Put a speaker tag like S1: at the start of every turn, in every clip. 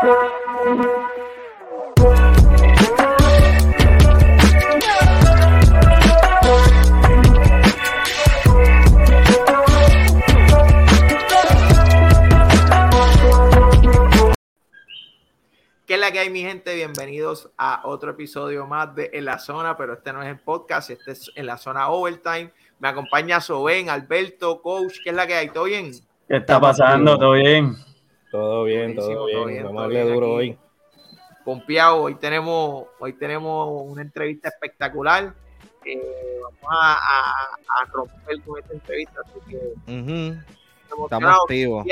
S1: ¿Qué es la que hay, mi gente? Bienvenidos a otro episodio más de En la Zona, pero este no es el podcast, este es En la Zona Overtime. Me acompaña Soben, Alberto, Coach. ¿Qué es la que hay? ¿Todo bien?
S2: ¿Qué está pasando? ¿Todo bien?
S3: Todo bien, todo bien. Vamos a darle duro hoy.
S1: Pompeado, hoy tenemos, hoy tenemos una entrevista espectacular. Eh, vamos a, romper con esta entrevista, así que
S3: estamos activos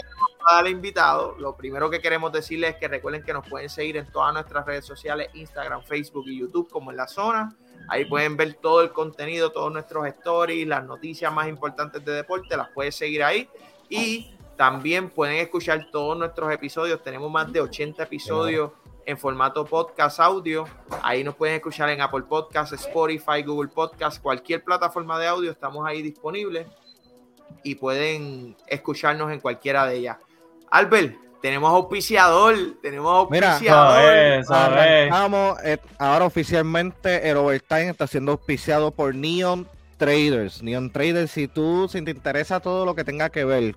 S1: al invitado, lo primero que queremos decirles es que recuerden que nos pueden seguir en todas nuestras redes sociales, Instagram, Facebook y YouTube, como en la zona. Ahí pueden ver todo el contenido, todos nuestros stories, las noticias más importantes de deporte, las pueden seguir ahí. Y también pueden escuchar todos nuestros episodios. Tenemos más de 80 episodios en formato podcast audio. Ahí nos pueden escuchar en Apple Podcasts, Spotify, Google Podcasts, cualquier plataforma de audio. Estamos ahí disponibles y pueden escucharnos en cualquiera de ellas. Albert, tenemos auspiciador, tenemos auspiciador.
S3: Mira, eh, ahora oficialmente el Overtime está siendo auspiciado por Neon Traders. Neon Traders, si tú, si te interesa todo lo que tenga que ver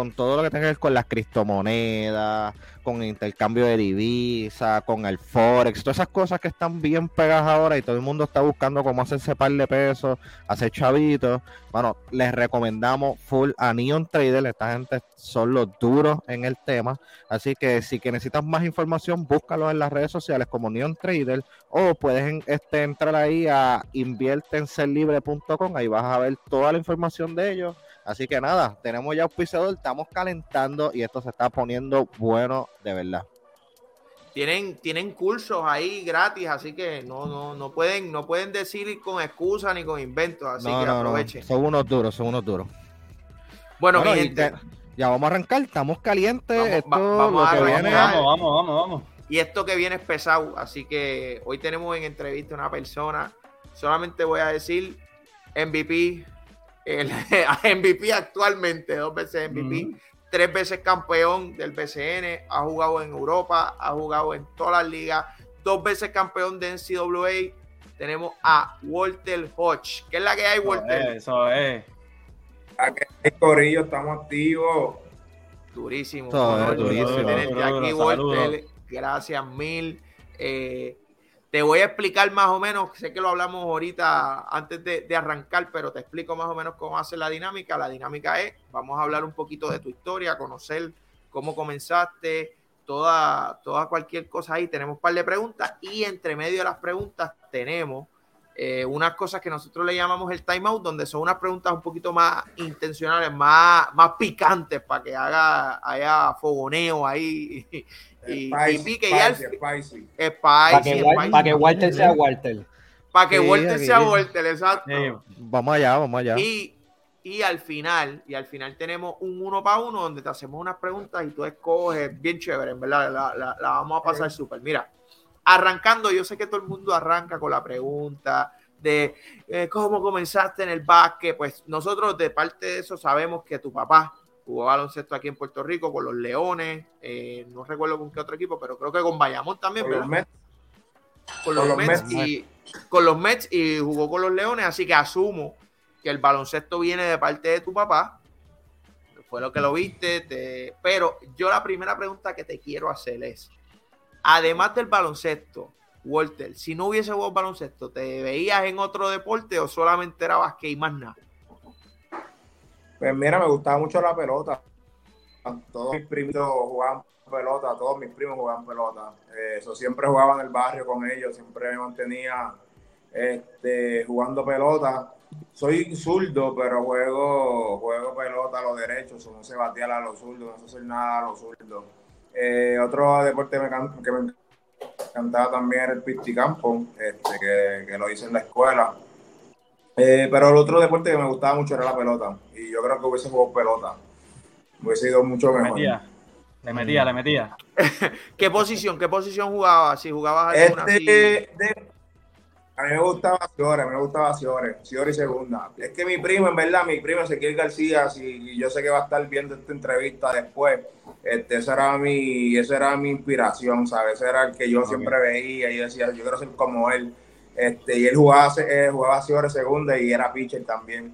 S3: con todo lo que tenga que ver con las criptomonedas, con intercambio de divisas, con el Forex, todas esas cosas que están bien pegadas ahora y todo el mundo está buscando cómo hacerse par de pesos, hacer chavitos. Bueno, les recomendamos full a Neon Trader, esta gente son los duros en el tema, así que si que necesitas más información, búscalo en las redes sociales como Neon Trader o puedes este, entrar ahí a inviertenserlibre.com, ahí vas a ver toda la información de ellos Así que nada, tenemos ya auspiciador, estamos calentando y esto se está poniendo bueno de verdad.
S1: Tienen, tienen cursos ahí gratis, así que no, no, no pueden, no pueden decir con excusa ni con inventos, así que aprovechen.
S3: Son unos duros, son unos duros.
S1: Bueno, mi gente,
S3: ya vamos a arrancar, estamos calientes.
S1: Vamos, vamos, vamos, vamos, vamos. Y esto que viene es pesado, así que hoy tenemos en entrevista una persona, solamente voy a decir MVP, el MVP actualmente, dos veces MVP, tres veces campeón del BCN, ha jugado en Europa, ha jugado en todas las ligas, dos veces campeón de NCAA. Tenemos a Walter Hodge. ¿Qué es la que hay, Walter?
S2: Eso es.
S4: Aquí Corillo, estamos activos.
S1: Durísimo. durísimo. aquí, Walter. Gracias mil. Eh, te voy a explicar más o menos, sé que lo hablamos ahorita antes de, arrancar, pero te explico más o menos cómo hace la dinámica. La dinámica es, vamos a hablar un poquito de tu historia, conocer cómo comenzaste, toda, toda cualquier cosa ahí. Tenemos un par de preguntas y entre medio de las preguntas tenemos eh, unas cosas que nosotros le llamamos el timeout, donde son unas preguntas un poquito más intencionales, más, más picantes, para que haga, haya fogoneo ahí y, pique ya spicy,
S3: para que, Walter sea Walter.
S1: Para que Walter sea Walter, exacto.
S3: vamos allá, vamos allá.
S1: Y, y al final, y al final tenemos un uno para uno donde te hacemos unas preguntas y tú escoges bien chévere, en verdad, la, la, la vamos a pasar súper. Mira, arrancando, yo sé que todo el mundo arranca con la pregunta de eh, cómo comenzaste en el básquet, pues nosotros de parte de eso sabemos que tu papá jugó baloncesto aquí en Puerto Rico con los Leones, eh, no recuerdo con qué otro equipo, pero creo que con Bayamón también, con Los Mets. Con, los, Mets, y con los Mets y jugó con los Leones, así que asumo que el baloncesto viene de parte de tu papá. Fue lo que lo viste, pero yo la primera pregunta que te quiero hacer es, además del baloncesto, Walter, si no hubiese jugado baloncesto, ¿te veías en otro deporte o solamente era básquet y más nada?
S4: Pues mira, me gustaba mucho la pelota. Todos mis primos jugaban pelota, todos mis primos jugaban pelota. Eh, eso siempre jugaba en el barrio con ellos, siempre me mantenía este, jugando pelota. Soy zurdo, pero juego, juego pelota a los derechos, no se batía a los zurdos, no sé hacer nada a los zurdos. Eh, otro deporte que me encantaba también era el pisticampo, este, que, que lo hice en la escuela. Eh, pero el otro deporte que me gustaba mucho era la pelota. Y yo creo que hubiese jugado pelota. Hubiese ido mucho mejor.
S2: Le metía, le metía.
S1: ¿Qué posición? ¿Qué posición jugabas? Si jugabas
S4: alguna este, A mí me gustaba Ciore, a mí me gustaba Ciore, Ciore y segunda. Es que mi primo, en verdad, mi primo Ezequiel García, si yo sé que va a estar viendo esta entrevista después, este, esa era mi, esa era mi inspiración, ¿sabes? Ese era el que yo siempre veía y decía, yo quiero ser como él. Este, y él jugaba, eh, jugaba Ciore segunda y era pitcher también.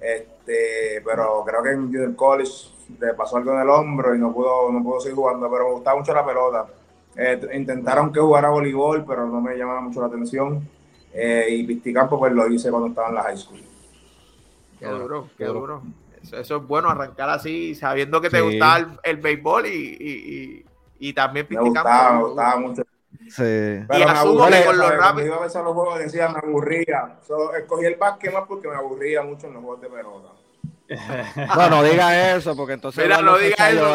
S4: Este, pero creo que en Junior College le pasó algo en el hombro y no pudo, no pudo seguir jugando, pero me gustaba mucho la pelota. Eh, intentaron que jugara voleibol, pero no me llamaba mucho la atención. Eh, y Pisticampo pues lo hice cuando estaba en la high school.
S1: Qué duro, qué duro. Eso, es bueno, arrancar así, sabiendo que te gustaba el, béisbol y, y, y, también
S4: Pisticampo. Me gustaba, me gustaba mucho.
S3: Sí.
S4: Pero y me aburría, con los rápidos. iba a ver los juegos decía me aburría. escogí el básquet más porque me aburría mucho en los juegos de pelota.
S3: No, no diga eso, porque entonces.
S1: Mira, no diga eso,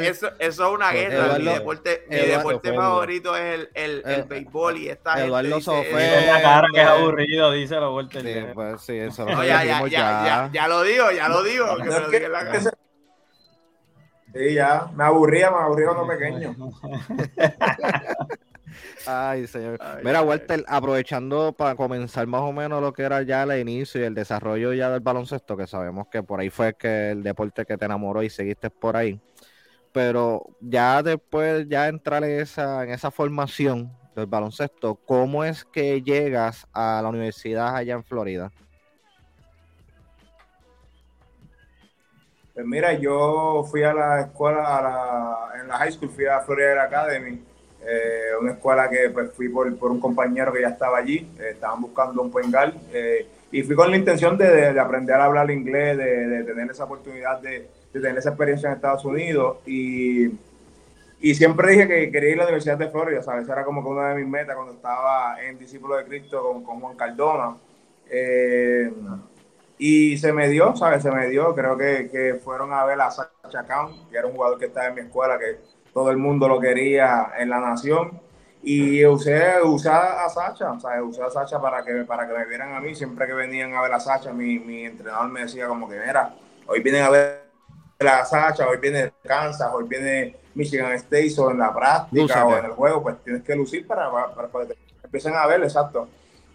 S1: eso, eso, es una guerra. mi deporte, mi deporte favorito es el, el, el, eh, béisbol y esta
S3: Eduardo
S2: Sofé. la cara que es aburrido, dice lo vuelta
S3: sí, pues, sí, eso
S1: no, ya, ya, ya, ya, ya, lo digo, ya lo digo. Que me lo diga en la cara.
S4: Sí, ya, me aburría, me aburría cuando pequeño.
S3: Ay, señor. Mira, Walter, aprovechando para comenzar más o menos lo que era ya el inicio y el desarrollo ya del baloncesto, que sabemos que por ahí fue que el deporte que te enamoró y seguiste por ahí. Pero ya después, ya entrar en esa, en esa formación del baloncesto, ¿cómo es que llegas a la universidad allá en Florida?
S4: Pues mira, yo fui a la escuela, a la, en la high school, fui a Florida Academy eh, una escuela que pues, fui por, un compañero que ya estaba allí, eh, estaban buscando un puengal, eh, y fui con la intención de, aprender a hablar inglés, de, tener esa oportunidad de, tener esa experiencia en Estados Unidos, y, y, siempre dije que quería ir a la Universidad de Florida, ¿sabes? Era como que una de mis metas cuando estaba en Discípulo de Cristo con, con Juan Cardona. y se me dio, ¿sabes? Se me dio, creo que, que fueron a ver a Sacha Khan, que era un jugador que estaba en mi escuela, que todo el mundo lo quería en la nación. Y usé, usé a Sacha, o sea, usé a Sacha para que, para que me vieran a mí. Siempre que venían a ver a Sacha, mi, mi entrenador me decía como que, mira, hoy vienen a ver a Sacha, hoy viene Kansas, hoy viene Michigan State, o en la práctica o en el juego, pues tienes que lucir para, para, que empiecen a ver, exacto.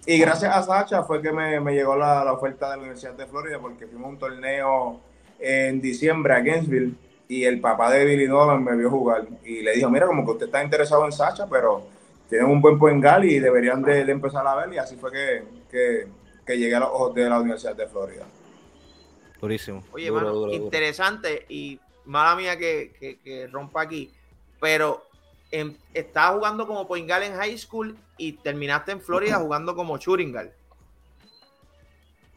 S4: Y gracias a Sacha fue que me, me llegó la, la, oferta de la Universidad de Florida porque fuimos a un torneo en diciembre a Gainesville y el papá de Billy Dolan me vio jugar y le dijo, mira, como que usted está interesado en Sacha, pero tienen un buen poengal y deberían de, empezar a ver y así fue que, que, que, llegué a los ojos de la Universidad de Florida.
S3: Durísimo.
S1: Oye, mano, interesante y mala mía que, que, rompa aquí, pero en, estabas jugando como poengal en high school y terminaste en Florida jugando como churingal.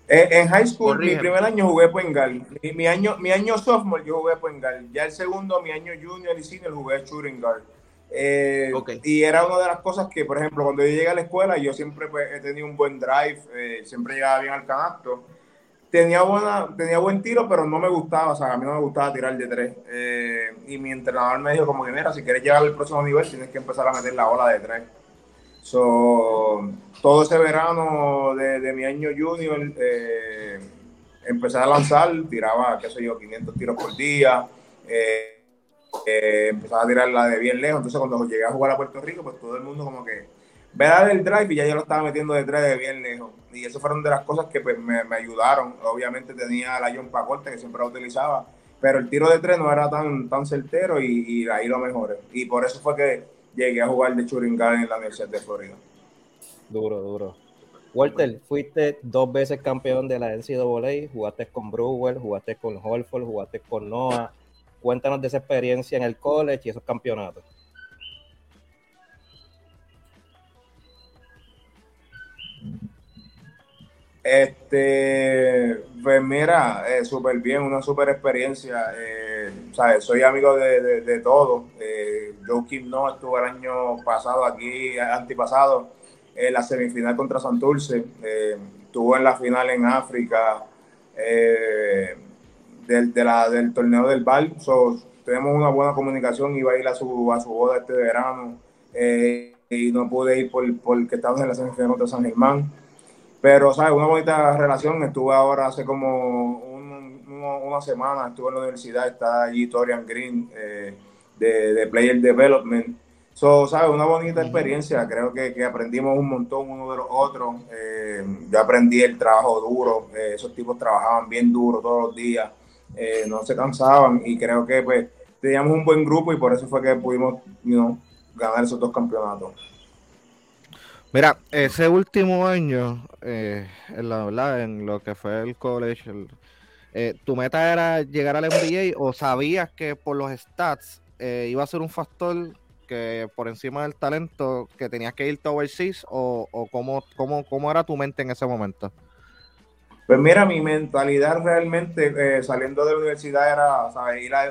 S4: Eh, en high school, mi primer año jugué Puengal. Mi, mi, año, mi año sophomore yo jugué Puengal. Ya el segundo, mi año junior y senior, jugué shooting guard. Eh, y era una de las cosas que, por ejemplo, cuando yo llegué a la escuela, yo siempre pues, he tenido un buen drive, eh, siempre llegaba bien al canasto. Tenía, buena, tenía buen tiro, pero no me gustaba, o sea, a mí no me gustaba tirar de tres. y mi entrenador me dijo como que, mira, si quieres llegar al próximo nivel, tienes que empezar a meter la ola de tres. So, todo ese verano de, mi año junior eh, empecé a lanzar, tiraba, qué sé yo, 500 tiros por día, eh, eh, empezaba a tirarla de bien lejos, entonces cuando llegué a jugar a Puerto Rico, pues todo el mundo como que ve el drive y ya yo lo estaba metiendo de tres de bien lejos. Y eso fueron de las cosas que pues, me, ayudaron. Obviamente tenía la John Pacorte que siempre la utilizaba, pero el tiro de tres no era tan, tan certero y, y ahí lo mejoré. Y por eso fue que llegué a jugar de Churingal en la Universidad de Florida.
S5: Duro, duro. Walter, fuiste dos veces campeón de la NCAA, jugaste con Brewer, jugaste con Holford, jugaste con Noah. Cuéntanos de esa experiencia en el college y esos campeonatos.
S4: Este, pues mira, eh, súper bien, una súper experiencia. Eh, soy amigo de, de, de todos. Eh, Joe Kim no estuvo el año pasado aquí, antipasado, en la semifinal contra Santurce. Eh, estuvo en la final en África eh, del, de del torneo del BAL. tenemos una buena comunicación. Iba a ir a su, a su boda este verano y no pude ir por, porque estábamos en la semifinal contra San Germán. Pero, ¿sabes? Una bonita relación. Estuve ahora hace como una semana, estuve en la universidad, está allí Torian Green eh, de, Player Development. So, ¿sabes? Una bonita experiencia. Creo que, que, aprendimos un montón uno de los otros. Eh, yo aprendí el trabajo duro. Eh, esos tipos trabajaban bien duro todos los días. Eh, no se cansaban y creo que pues teníamos un buen grupo y por eso fue que pudimos you ganar esos dos campeonatos.
S3: Mira, ese último año, en, la, ¿verdad? en lo que fue el college, ¿tu meta era llegar al NBA o sabías que por los stats iba a ser un factor por encima del talento que tenías que irte overseas o, o cómo, cómo, cómo era tu mente en ese momento?
S4: Pues mira, mi mentalidad realmente eh, saliendo de la universidad era ir a,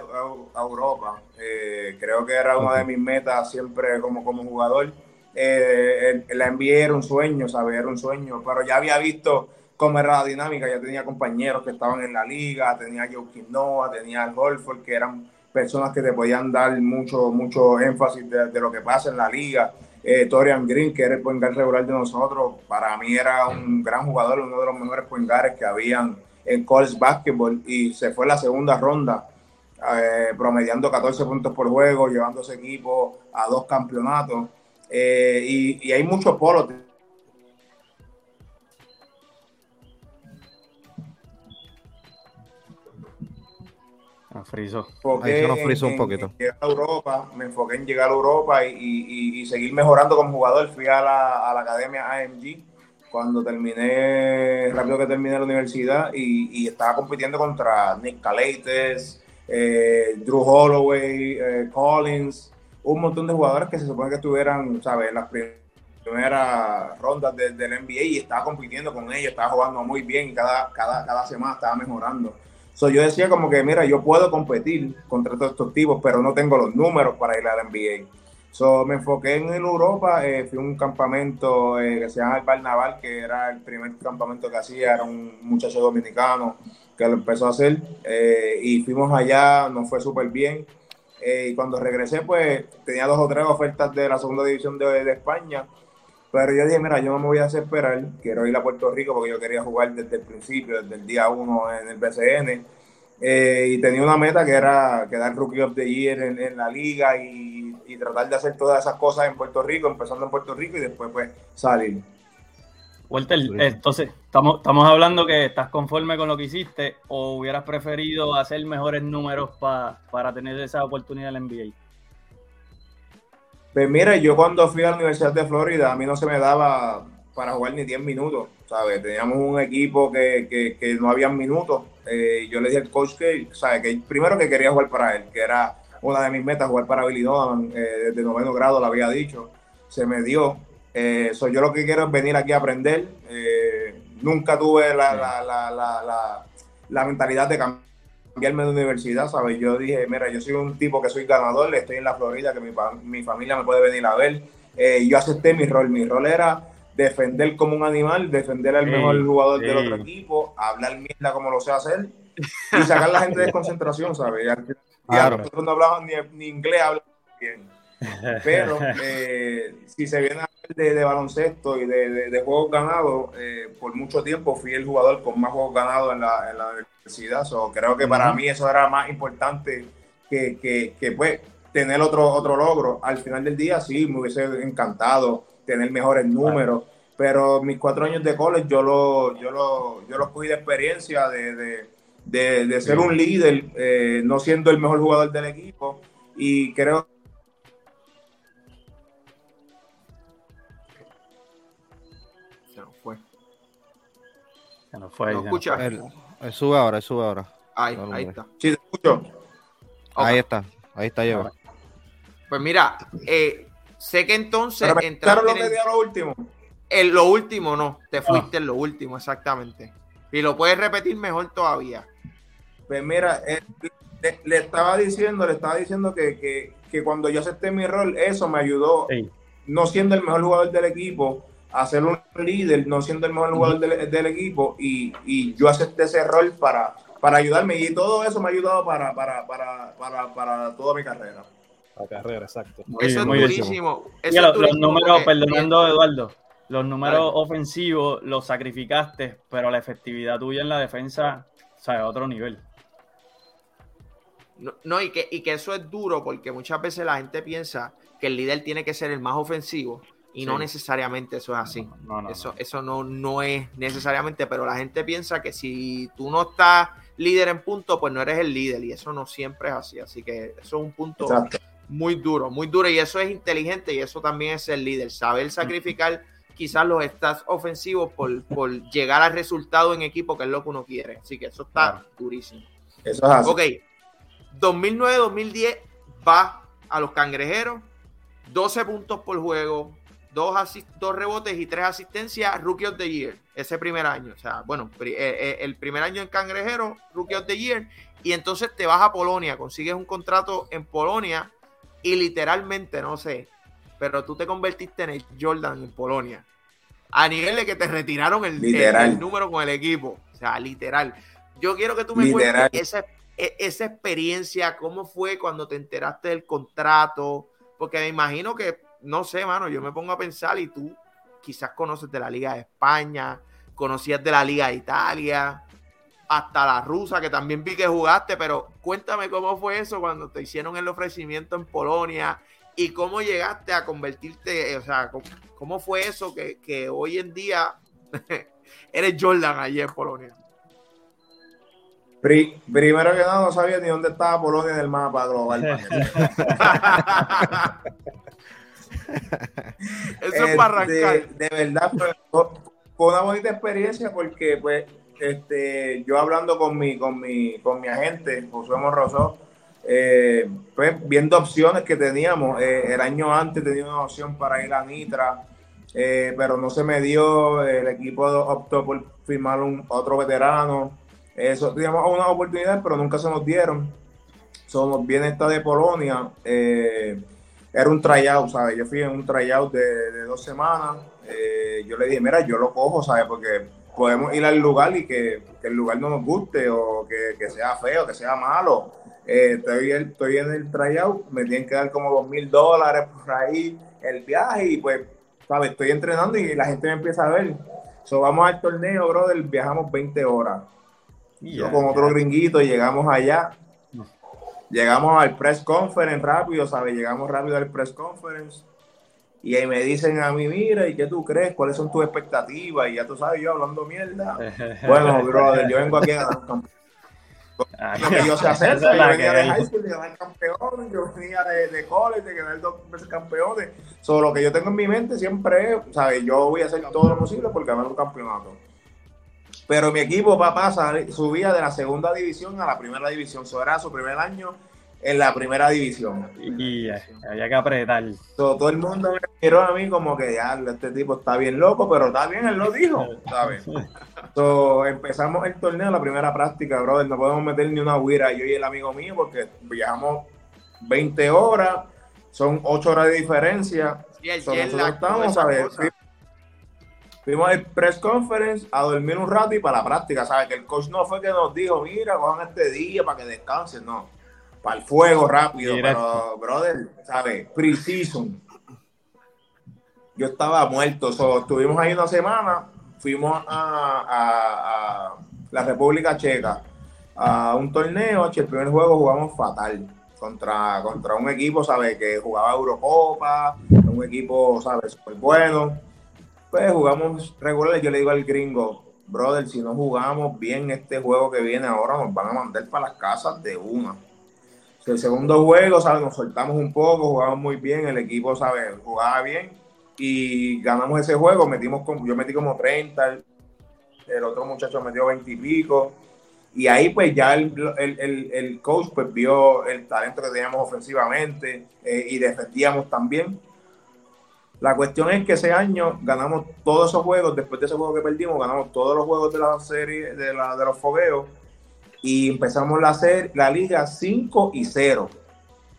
S4: Europa. Eh, creo que era una de mis metas siempre como, como jugador. Eh, la NBA era un sueño, ¿sabes? Era un sueño, pero ya había visto cómo era la dinámica, ya tenía compañeros que estaban en la liga, tenía Joe Noah, tenía al Holford, que eran personas que te podían dar mucho, mucho énfasis de, lo que pasa en la liga. Eh, Torian Green, que era el point regular de nosotros, para mí era un gran jugador, uno de los mejores point que habían en college basketball y se fue la segunda ronda, eh, promediando 14 puntos por juego, llevando ese equipo a dos campeonatos. Eh, y, y, hay muchos polos
S2: friso.
S3: Ahí se friso un poquito.
S4: llegar a Europa, me enfoqué en llegar a Europa y, seguir mejorando como jugador. Fui a la, academia AMG cuando terminé, rápido que terminé la universidad y, estaba compitiendo contra Nick Caleites, eh, Drew Holloway, eh, Collins, un montón de jugadores que se supone que estuvieran, ¿sabes? En las primeras rondas del NBA y estaba compitiendo con ellos, estaba jugando muy bien y cada, cada, cada semana estaba mejorando yo decía como que, mira, yo puedo competir contra todos estos tipos, pero no tengo los números para ir a la NBA. So, me enfoqué en Europa, eh, fui a un campamento eh, que se llama el Bar Naval, que era el primer campamento que hacía, era un muchacho dominicano que lo empezó a hacer, eh, y fuimos allá, nos fue súper bien, y cuando regresé, pues tenía dos o tres ofertas de la segunda división de, de España, pero yo dije, mira, yo no me voy a hacer esperar, quiero ir a Puerto Rico porque yo quería jugar desde el principio, desde el día uno en el BCN. Eh, y tenía una meta que era quedar Rookie of the Year en, la liga y, tratar de hacer todas esas cosas en Puerto Rico, empezando en Puerto Rico y después pues salir.
S2: Walter, entonces, estamos, estamos hablando que estás conforme con lo que hiciste o hubieras preferido hacer mejores números para tener esa oportunidad en la NBA.
S4: Pues mira, yo cuando fui a la Universidad de Florida, a mí no se me daba para jugar ni 10 minutos, ¿sabes? Teníamos un equipo que, que, no había minutos. Eh, yo le dije al coach que, ¿sabes? Que primero que quería jugar para él, que era una de mis metas, jugar para Billy Donovan, eh, desde noveno grado lo había dicho. Se me dio. Eh, yo lo que quiero es venir aquí a aprender. Eh, nunca tuve la, la, la, la, la mentalidad de cambiar cambiarme de universidad, ¿sabes? Yo dije, mira, yo soy un tipo que soy ganador, estoy en la Florida, que mi, mi familia me puede venir a ver. Eh, yo acepté mi rol, mi rol era defender como un animal, defender al mejor jugador del otro equipo, hablar mierda como lo sé hacer y sacar a la gente de concentración, ¿sabes? claro. Nosotros no hablamos ni, ni inglés, hablamos bien. Pero eh, si se viene a de, de baloncesto y de, de, juegos ganados, eh, por mucho tiempo fui el jugador con más juegos ganados en la, en la universidad. So, creo que para mí eso era más importante que, que, que, pues, tener otro, otro logro. Al final del día, sí, me hubiese encantado tener mejores números. Pero mis cuatro años de college yo lo, yo lo, yo los cogí de experiencia de, de, de ser un líder, eh, no siendo el mejor jugador del equipo. Y creo
S2: no fue.
S1: ¿No escucha?
S3: sube ahora, sube ahora.
S1: Ahí, ahí está.
S4: Sí, te escucho.
S3: Ahí está, ahí está lleva.
S1: Pues mira, eh, sé que entonces
S4: entraste lo que lo último?
S1: En lo último no, te ah. fuiste en lo último, exactamente. Y lo puedes repetir mejor todavía.
S4: Pues mira, eh, le, estaba diciendo, le estaba diciendo que, que, que, cuando yo acepté mi rol, eso me ayudó, no siendo el mejor jugador del equipo, a ser un líder, no siendo el mejor jugador del, equipo, y, y, yo acepté ese rol para, para ayudarme, y todo eso me ha ayudado para, para, para, para, para toda mi carrera.
S5: La carrera, exacto.
S1: eso es durísimo.
S2: los, números, perdonando Eduardo, los números ofensivos los sacrificaste, pero la efectividad tuya en la defensa, o sea, a otro nivel.
S1: No, no, y, que, y que eso es duro porque muchas veces la gente piensa que el líder tiene que ser el más ofensivo y no necesariamente eso es así. eso eso no, no es necesariamente, pero la gente piensa que si tú no estás líder en punto, pues no eres el líder y eso no siempre es así. Así que eso es un punto muy duro, muy duro y eso es inteligente y eso también es el líder, saber sacrificar quizás los stats ofensivos por, por llegar al resultado en equipo, que es lo que uno quiere. Así que eso está durísimo.
S4: Eso es así.
S1: Ok, 2009-2010 va a los cangrejeros, 12 puntos por juego, dos, dos rebotes y tres asistencias, Rookie of the Year, ese primer año. O sea, bueno, eh, eh, el primer año en Cangrejero, Rookie of the Year, y entonces te vas a Polonia, consigues un contrato en Polonia y literalmente, no sé, pero tú te convertiste en el Jordan en Polonia. A nivel de que te retiraron el, el, número con el equipo. O sea, literal. Yo quiero que tú me cuentes esa, e, esa experiencia, cómo fue cuando te enteraste del contrato, porque me imagino que no sé, mano, yo me pongo a pensar y tú quizás conoces de la Liga de España, conocías de la Liga de Italia, hasta la rusa, que también vi que jugaste, pero cuéntame cómo fue eso cuando te hicieron el ofrecimiento en Polonia y cómo llegaste a convertirte, o sea, cómo, fue eso que, hoy en día eres Jordan allí en Polonia.
S4: primero que nada, no sabía ni dónde estaba Polonia en el mapa global.
S1: Eso es para este, arrancar.
S4: De, verdad, fue, una bonita experiencia porque, pues, este, yo hablando con mi, con mi, con mi agente, José Morroso, eh, pues viendo opciones que teníamos. Eh, el año antes tenía una opción para ir a Nitra, eh, pero no se me dio. El equipo optó por firmar un otro veterano. Eso teníamos una oportunidad, pero nunca se nos dieron. Somos bien esta de Polonia. Eh, era un tryout, ¿sabes? Yo fui en un tryout de, de dos semanas. Eh, yo le dije, mira, yo lo cojo, ¿sabes? Porque podemos ir al lugar y que, el lugar no nos guste o que, sea feo, que sea malo. Eh, estoy, estoy en el tryout, me tienen que dar como dos mil dólares por ahí el viaje y pues, ¿sabes? Estoy entrenando y la gente me empieza a ver. So, vamos al torneo, brother, viajamos 20 horas. yo con otro gringuito llegamos allá Llegamos al press conference rápido, ¿sabes? Llegamos rápido al press conference. Y ahí me dicen a mí, mira, ¿y qué tú crees? ¿Cuáles son tus expectativas? Y ya tú sabes, yo hablando mierda. bueno, brother, yo vengo aquí a ganar campeón. Lo que yo sé hacer, yo venía de high school de ganar campeón, yo venía de, de college de ganar dos veces campeones. Solo lo que yo tengo en mi mente siempre es, ¿sabes? Yo voy a hacer todo lo posible por ganar un campeonato. Pero mi equipo, papá, subía de la segunda división a la primera división. Eso era su primer año en la primera división.
S2: Y había que apretar.
S4: Todo, el mundo me miró a mí como que ya este tipo está bien loco, pero está bien, él lo dijo, ¿sabes? empezamos el torneo, la primera práctica, brother. No podemos meter ni una huira yo y el amigo mío porque viajamos 20 horas, son 8 horas de diferencia.
S1: Y el nosotros estamos,
S4: ¿sabes? Fuimos al press conference a dormir un rato y para la práctica, ¿sabes? Que el coach no fue que nos dijo, mira, cojan este día para que descansen, no. Para el fuego rápido, pero, brother, ¿sabes? Pre-season. Yo estaba muerto, so, estuvimos ahí una semana, fuimos a, la República Checa a un torneo, el primer juego jugamos fatal contra, contra un equipo, ¿sabes? Que jugaba Eurocopa, un equipo, ¿sabes? Súper bueno pues jugamos regular. Yo le digo al gringo, brother, si no jugamos bien este juego que viene ahora, nos van a mandar para las casas de una. El segundo juego, ¿sabes? Nos soltamos un poco, jugamos muy bien, el equipo, ¿sabes? Jugaba bien y ganamos ese juego. Metimos yo metí como 30, el, otro muchacho metió 20 y pico. Y ahí pues ya el, el, coach pues vio el talento que teníamos ofensivamente eh, y defendíamos también. La cuestión es que ese año ganamos todos esos juegos, después de ese juego que perdimos, ganamos todos los juegos de la serie, de, la, de los fogueos, y empezamos la, serie, la liga 5 y 0.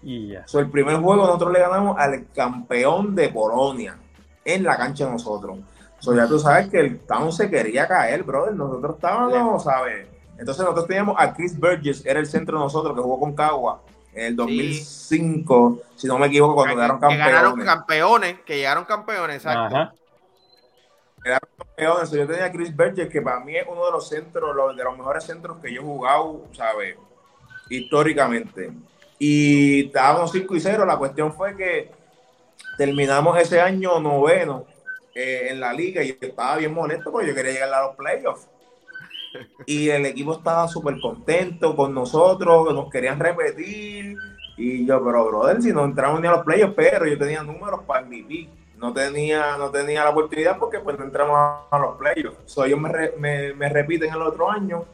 S4: Y el primer juego nosotros le ganamos al campeón de Polonia en la cancha de nosotros. So, ya tú sabes que el town se quería caer, brother. Nosotros estábamos, ¿sabes? Entonces nosotros teníamos a Chris Burgess, era el centro de nosotros, que jugó con Cagua en el 2005, si no me equivoco, cuando quedaron campeones. Que ganaron
S1: campeones, que llegaron campeones, exacto.
S4: Quedaron campeones. Yo tenía a Chris Berger, que para mí es uno de los centros, de los mejores centros que yo he jugado, ¿sabes? Históricamente. Y estábamos 5 y 0. La cuestión fue que terminamos ese año noveno eh, en la liga y yo estaba bien molesto porque yo quería llegar a los playoffs. Y el equipo estaba súper contento con nosotros, nos querían repetir. Y yo, pero brother, si no entramos ni a los playoffs, pero yo tenía números para MVP. No tenía, no tenía la oportunidad porque pues no entramos a, los playoffs. So, ellos me, me repiten el otro año,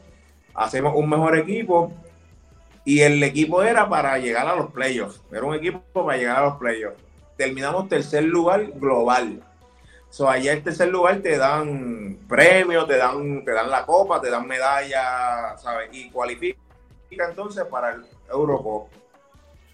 S4: hacemos un mejor equipo y el equipo era para llegar a los playoffs. Era un equipo para llegar a los playoffs. Terminamos tercer lugar global. So, allá en tercer lugar te dan premios, te dan, te dan la copa, te dan medalla, ¿sabes? Y cualifica entonces para el Eurocup.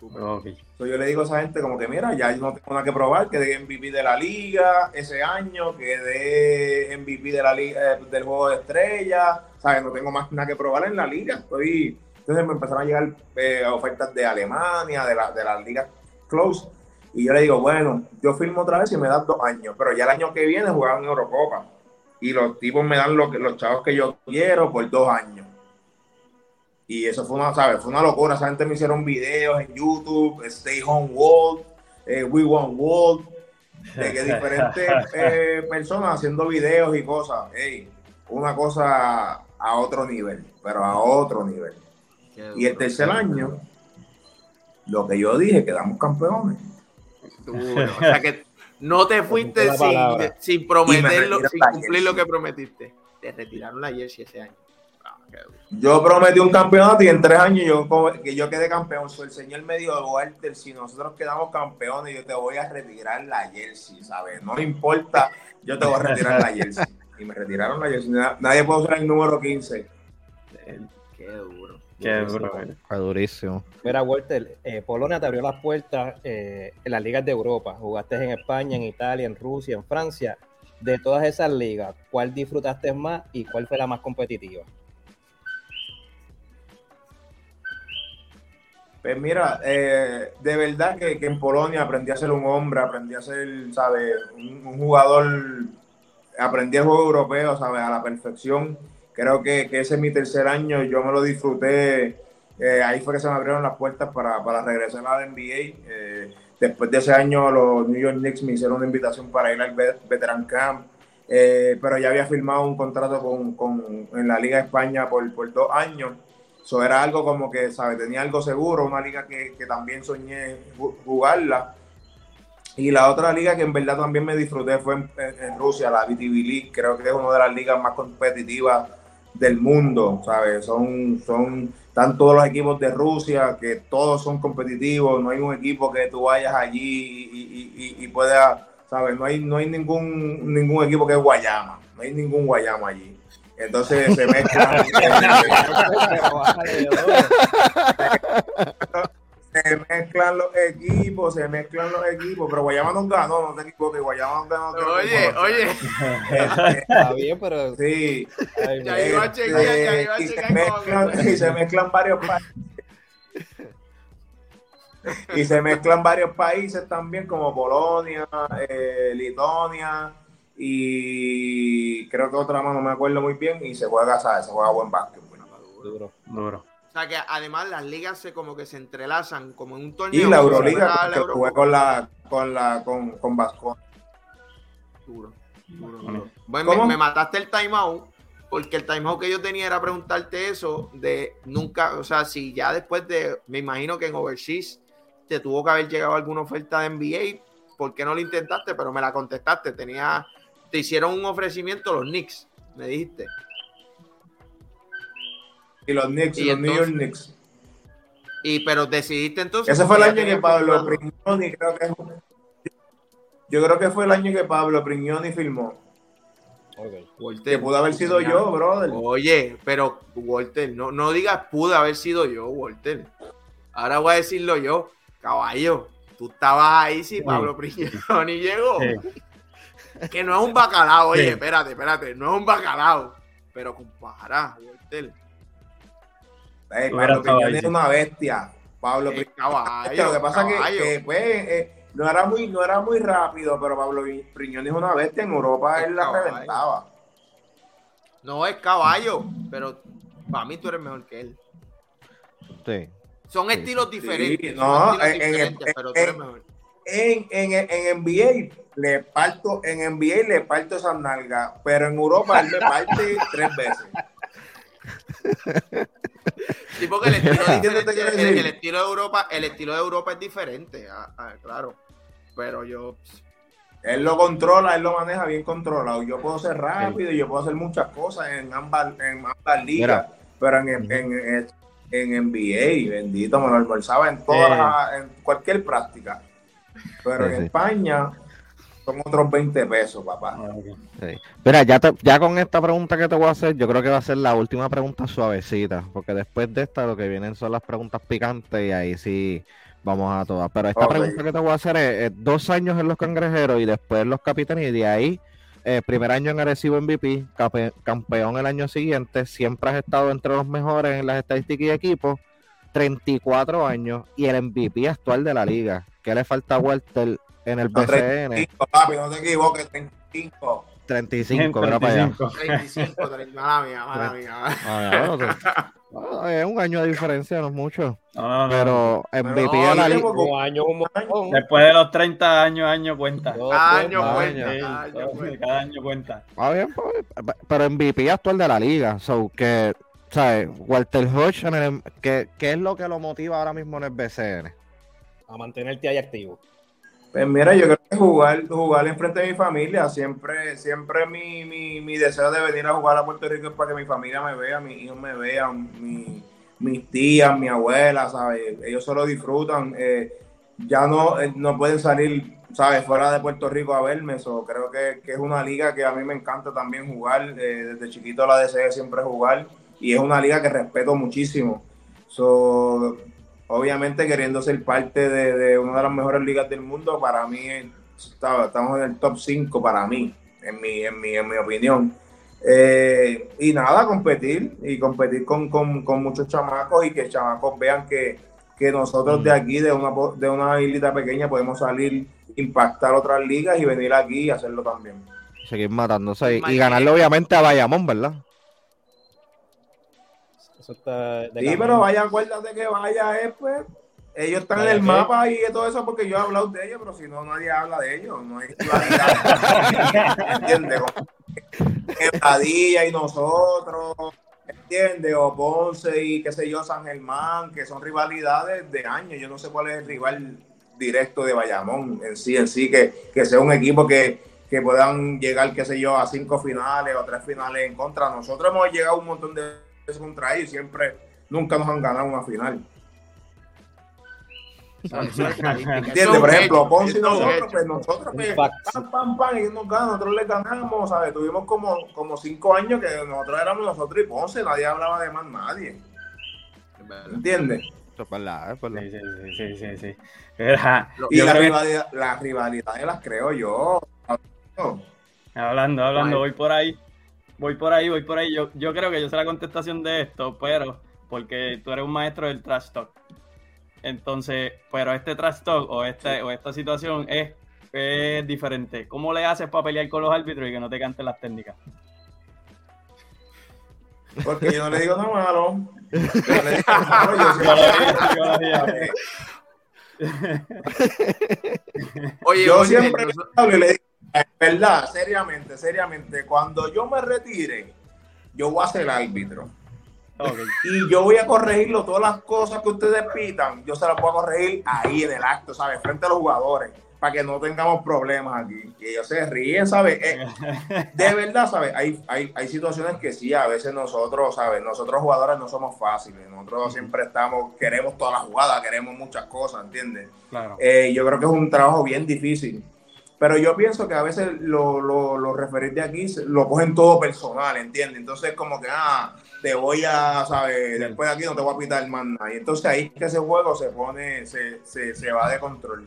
S4: Okay. yo le digo a esa gente como que mira, ya no tengo nada que probar, que de MVP de la liga ese año, que de MVP de la liga, eh, del juego de estrellas, ¿sabes? No tengo más nada que probar en la liga. Estoy, entonces me empezaron a llegar eh, ofertas de Alemania, de, la, de las ligas close y yo le digo, bueno, yo firmo otra vez y me dan dos años, pero ya el año que viene jugaban en Eurocopa. Y los tipos me dan lo que, los chavos que yo quiero por dos años. Y eso fue una, ¿sabes? Fue una locura. Esa gente me hicieron videos en YouTube, Stay Home World, eh, We Want World, de que diferentes eh, personas haciendo videos y cosas. Hey, una cosa a otro nivel, pero a otro nivel. Y el tercer año, lo que yo dije, quedamos campeones.
S1: O sea que no te fuiste sin, prometerlo, sin cumplir lo que prometiste. Te retiraron la jersey ese año. Ah,
S4: yo prometí un campeonato y en tres años yo, que yo quedé campeón. el señor me dijo, Walter, si nosotros quedamos campeones, yo te voy a retirar la jersey, ¿sabes? No me importa, yo te voy a retirar la jersey. Y me retiraron la jersey. Nadie puede usar el número 15.
S1: Qué duro.
S3: Qué duro, durísimo.
S5: Mira, Walter, eh, Polonia te abrió las puertas eh, en las ligas de Europa. Jugaste en España, en Italia, en Rusia, en Francia. De todas esas ligas, ¿cuál disfrutaste más y cuál fue la más competitiva?
S4: Pues mira, eh, de verdad que, en Polonia aprendí a ser un hombre, aprendí a ser, ¿sabes? Un, un, jugador, aprendí el juego europeo, ¿sabes? A la perfección creo que, ese es mi tercer año, yo me lo disfruté, eh, ahí fue que se me abrieron las puertas para, regresar a la NBA. Eh, después de ese año los New York Knicks me hicieron una invitación para ir al Veteran Camp, eh, pero ya había firmado un contrato con, en la Liga de España por, por dos años. Eso era algo como que, ¿sabes? Tenía algo seguro, una liga que, también soñé jugarla. Y la otra liga que en verdad también me disfruté fue en, en Rusia, la VTV League. Creo que es una de las ligas más competitivas del mundo, ¿sabes? Son, son, están todos los equipos de Rusia, que todos son competitivos, no hay un equipo que tú vayas allí y, y, puedas, ¿sabes? No hay, no hay ningún, ningún equipo que es Guayama, no hay ningún Guayama allí. Entonces se mezcla. se mezclan los equipos, se mezclan los equipos, pero Guayama no ganó, no te equivoques, Guayama no ganó.
S1: Oye, oye.
S5: Está bien, pero.
S4: Sí.
S1: ya iba a chequear, ya iba a
S4: chequear. Y se mezclan varios países. y se mezclan varios países también, como Polonia, eh, Litonia y creo que otra más, no me acuerdo muy bien, y se juega, ¿sabes? Se juega buen básquet.
S5: Duro, duro.
S1: O sea que además las ligas se como que se entrelazan como en un torneo.
S4: Y la Euroliga que jugué con la con la con, con Vasco.
S1: Duro, duro, Bueno, me, mataste el timeout porque el timeout que yo tenía era preguntarte eso de nunca, o sea, si ya después de, me imagino que en Overseas te tuvo que haber llegado alguna oferta de NBA, ¿por qué no lo intentaste? Pero me la contestaste, tenía, te hicieron un ofrecimiento los Knicks, me dijiste.
S4: Y los Knicks, y los New York Knicks.
S1: Y pero decidiste entonces.
S4: Ese fue el año que Pablo Prignoni, creo que yo creo que fue el año que Pablo Prignoni filmó. Okay. que pudo haber sido yo, brother.
S1: Oye, pero Walter, no, no digas pudo haber sido yo, Walter. Ahora voy a decirlo yo. Caballo, tú estabas ahí si Pablo Prignoni llegó. Que no es un bacalao, oye, espérate, espérate, no es un bacalao. Pero compara, Walter
S4: Pablo Priñón es una bestia. Pablo Priñón. Lo que pasa es que, pues, eh, no, era muy, no era muy rápido, pero Pablo Priñón es una bestia. En Europa él la reventaba.
S1: No es caballo, pero para mí tú eres mejor que él.
S3: Sí.
S1: Son estilos diferentes. no, en, diferentes, pero tú eres mejor.
S4: en, en, en NBA le parto, en NBA le parto esa nalga, pero en Europa él me parte tres veces.
S1: Sí, porque el estilo, el, el, el estilo, de Europa, el estilo de Europa es diferente, ah, ah, claro. Pero yo.
S4: Él lo controla, él lo maneja bien controlado. Yo puedo ser rápido y yo puedo hacer muchas cosas en ambas, en ambas ligas, pero en, en, en, NBA, bendito, me lo almorzaba en todas, en cualquier práctica. Pero en España, son otros 20 pesos, papá.
S3: Ah, Mira, ya, ya con esta pregunta que te voy a hacer, yo creo que va a ser la última pregunta suavecita, porque después de esta lo que vienen son las preguntas picantes y ahí sí vamos a todas. Pero esta pregunta que te voy a hacer es, dos años en los cangrejeros y después en los capitanes y de ahí, eh, primer año en Arecibo MVP, campeón el año siguiente, siempre has estado entre los mejores en las estadísticas y equipos, 34 años y el MVP actual de la liga. ¿Qué le falta a Walter en el BCN.
S4: 35, papi, no te equivoques, 35.
S3: 35, para allá.
S1: 35, mala mía, mala mía.
S3: es un año de diferencia, no es mucho. No, no, pero MVP de la liga.
S2: Un año, un año. Después de los 30 años, año cuenta.
S1: Cada año cuenta.
S2: Cada año cuenta.
S3: Ah, bien, pues, pero MVP actual de la liga. So que, ¿sabes? Walter Hodge, ¿qué, ¿qué es lo que lo motiva ahora mismo en el BCN?
S5: A mantenerte ahí activo.
S4: Pues mira, yo creo que jugar, jugar enfrente de mi familia, siempre, siempre mi, mi, mi, deseo de venir a jugar a Puerto Rico es para que mi familia me vea, mis hijos me vean, mi, mis tías, mi abuela, ¿sabes? Ellos solo disfrutan. Eh, ya no, eh, no pueden salir, ¿sabes? Fuera de Puerto Rico a verme. eso creo que, que, es una liga que a mí me encanta también jugar. Eh, desde chiquito la deseo siempre jugar. Y es una liga que respeto muchísimo. So, obviamente queriendo ser parte de, una de las mejores ligas del mundo, para mí estamos en el top 5 para mí, en mi, en mi, en mi opinión. Eh, y nada, competir y competir con, muchos chamacos y que chamacos vean que, nosotros de mm. aquí, de una, de una islita pequeña, podemos salir, impactar otras ligas y venir aquí y hacerlo también.
S3: Seguir matándose y, y ganarle obviamente a Bayamón, ¿verdad?
S4: Sí, pero vaya, acuérdate que vaya es pues. Ellos están en el mapa y todo eso porque yo he hablado de ellos, pero si no, nadie habla de ellos. No hay rivalidad. ¿Entiendes? Padilla y nosotros, ¿entiendes? O Ponce y qué sé yo, San Germán, que son rivalidades de años. Yo no sé cuál es el rival directo de Bayamón en sí, en sí, que, que sea un equipo que, que puedan llegar, qué sé yo, a cinco finales o tres finales en contra. Nosotros hemos llegado a un montón de contra ellos siempre, nunca nos han ganado una final. ¿Entiendes? Por ejemplo, Ponce y nosotros, pues nosotros, pues, pam, pam, pam, y nos ganan, nosotros les ganamos, ¿sabes? Tuvimos como, como cinco años que nosotros éramos nosotros y Ponce, nadie hablaba de más nadie. ¿Entiendes?
S2: Sí, sí, sí, sí,
S4: y la, rivalidad, la rivalidad las creo yo.
S2: Hablando, hablando, voy por ahí voy por ahí, voy por ahí. Yo, yo creo que yo sé la contestación de esto, pero porque tú eres un maestro del trash talk. Entonces, pero este trash talk o, este, o esta situación es, es diferente. ¿Cómo le haces para pelear con los árbitros y que no te canten las técnicas?
S4: Porque yo no le digo nada malo. Oye, yo siempre le digo es verdad, seriamente, seriamente. Cuando yo me retire, yo voy a ser árbitro. Y yo voy a corregirlo, todas las cosas que ustedes pitan, yo se las voy a corregir ahí en el acto, ¿sabes? Frente a los jugadores, para que no tengamos problemas aquí. Que ellos se ríen, ¿sabes? Eh, de verdad, ¿sabes? Hay, hay, hay situaciones que sí, a veces nosotros, ¿sabes? Nosotros jugadores no somos fáciles. Nosotros siempre estamos, queremos toda la jugada, queremos muchas cosas, ¿entiendes? Claro. Eh, yo creo que es un trabajo bien difícil pero yo pienso que a veces los lo, referentes de aquí lo cogen todo personal, ¿entiendes? Entonces como que, ah, te voy a, ¿sabes? Después de aquí no te voy a pitar más nada. Y entonces ahí que ese juego se pone, se, se, va de control.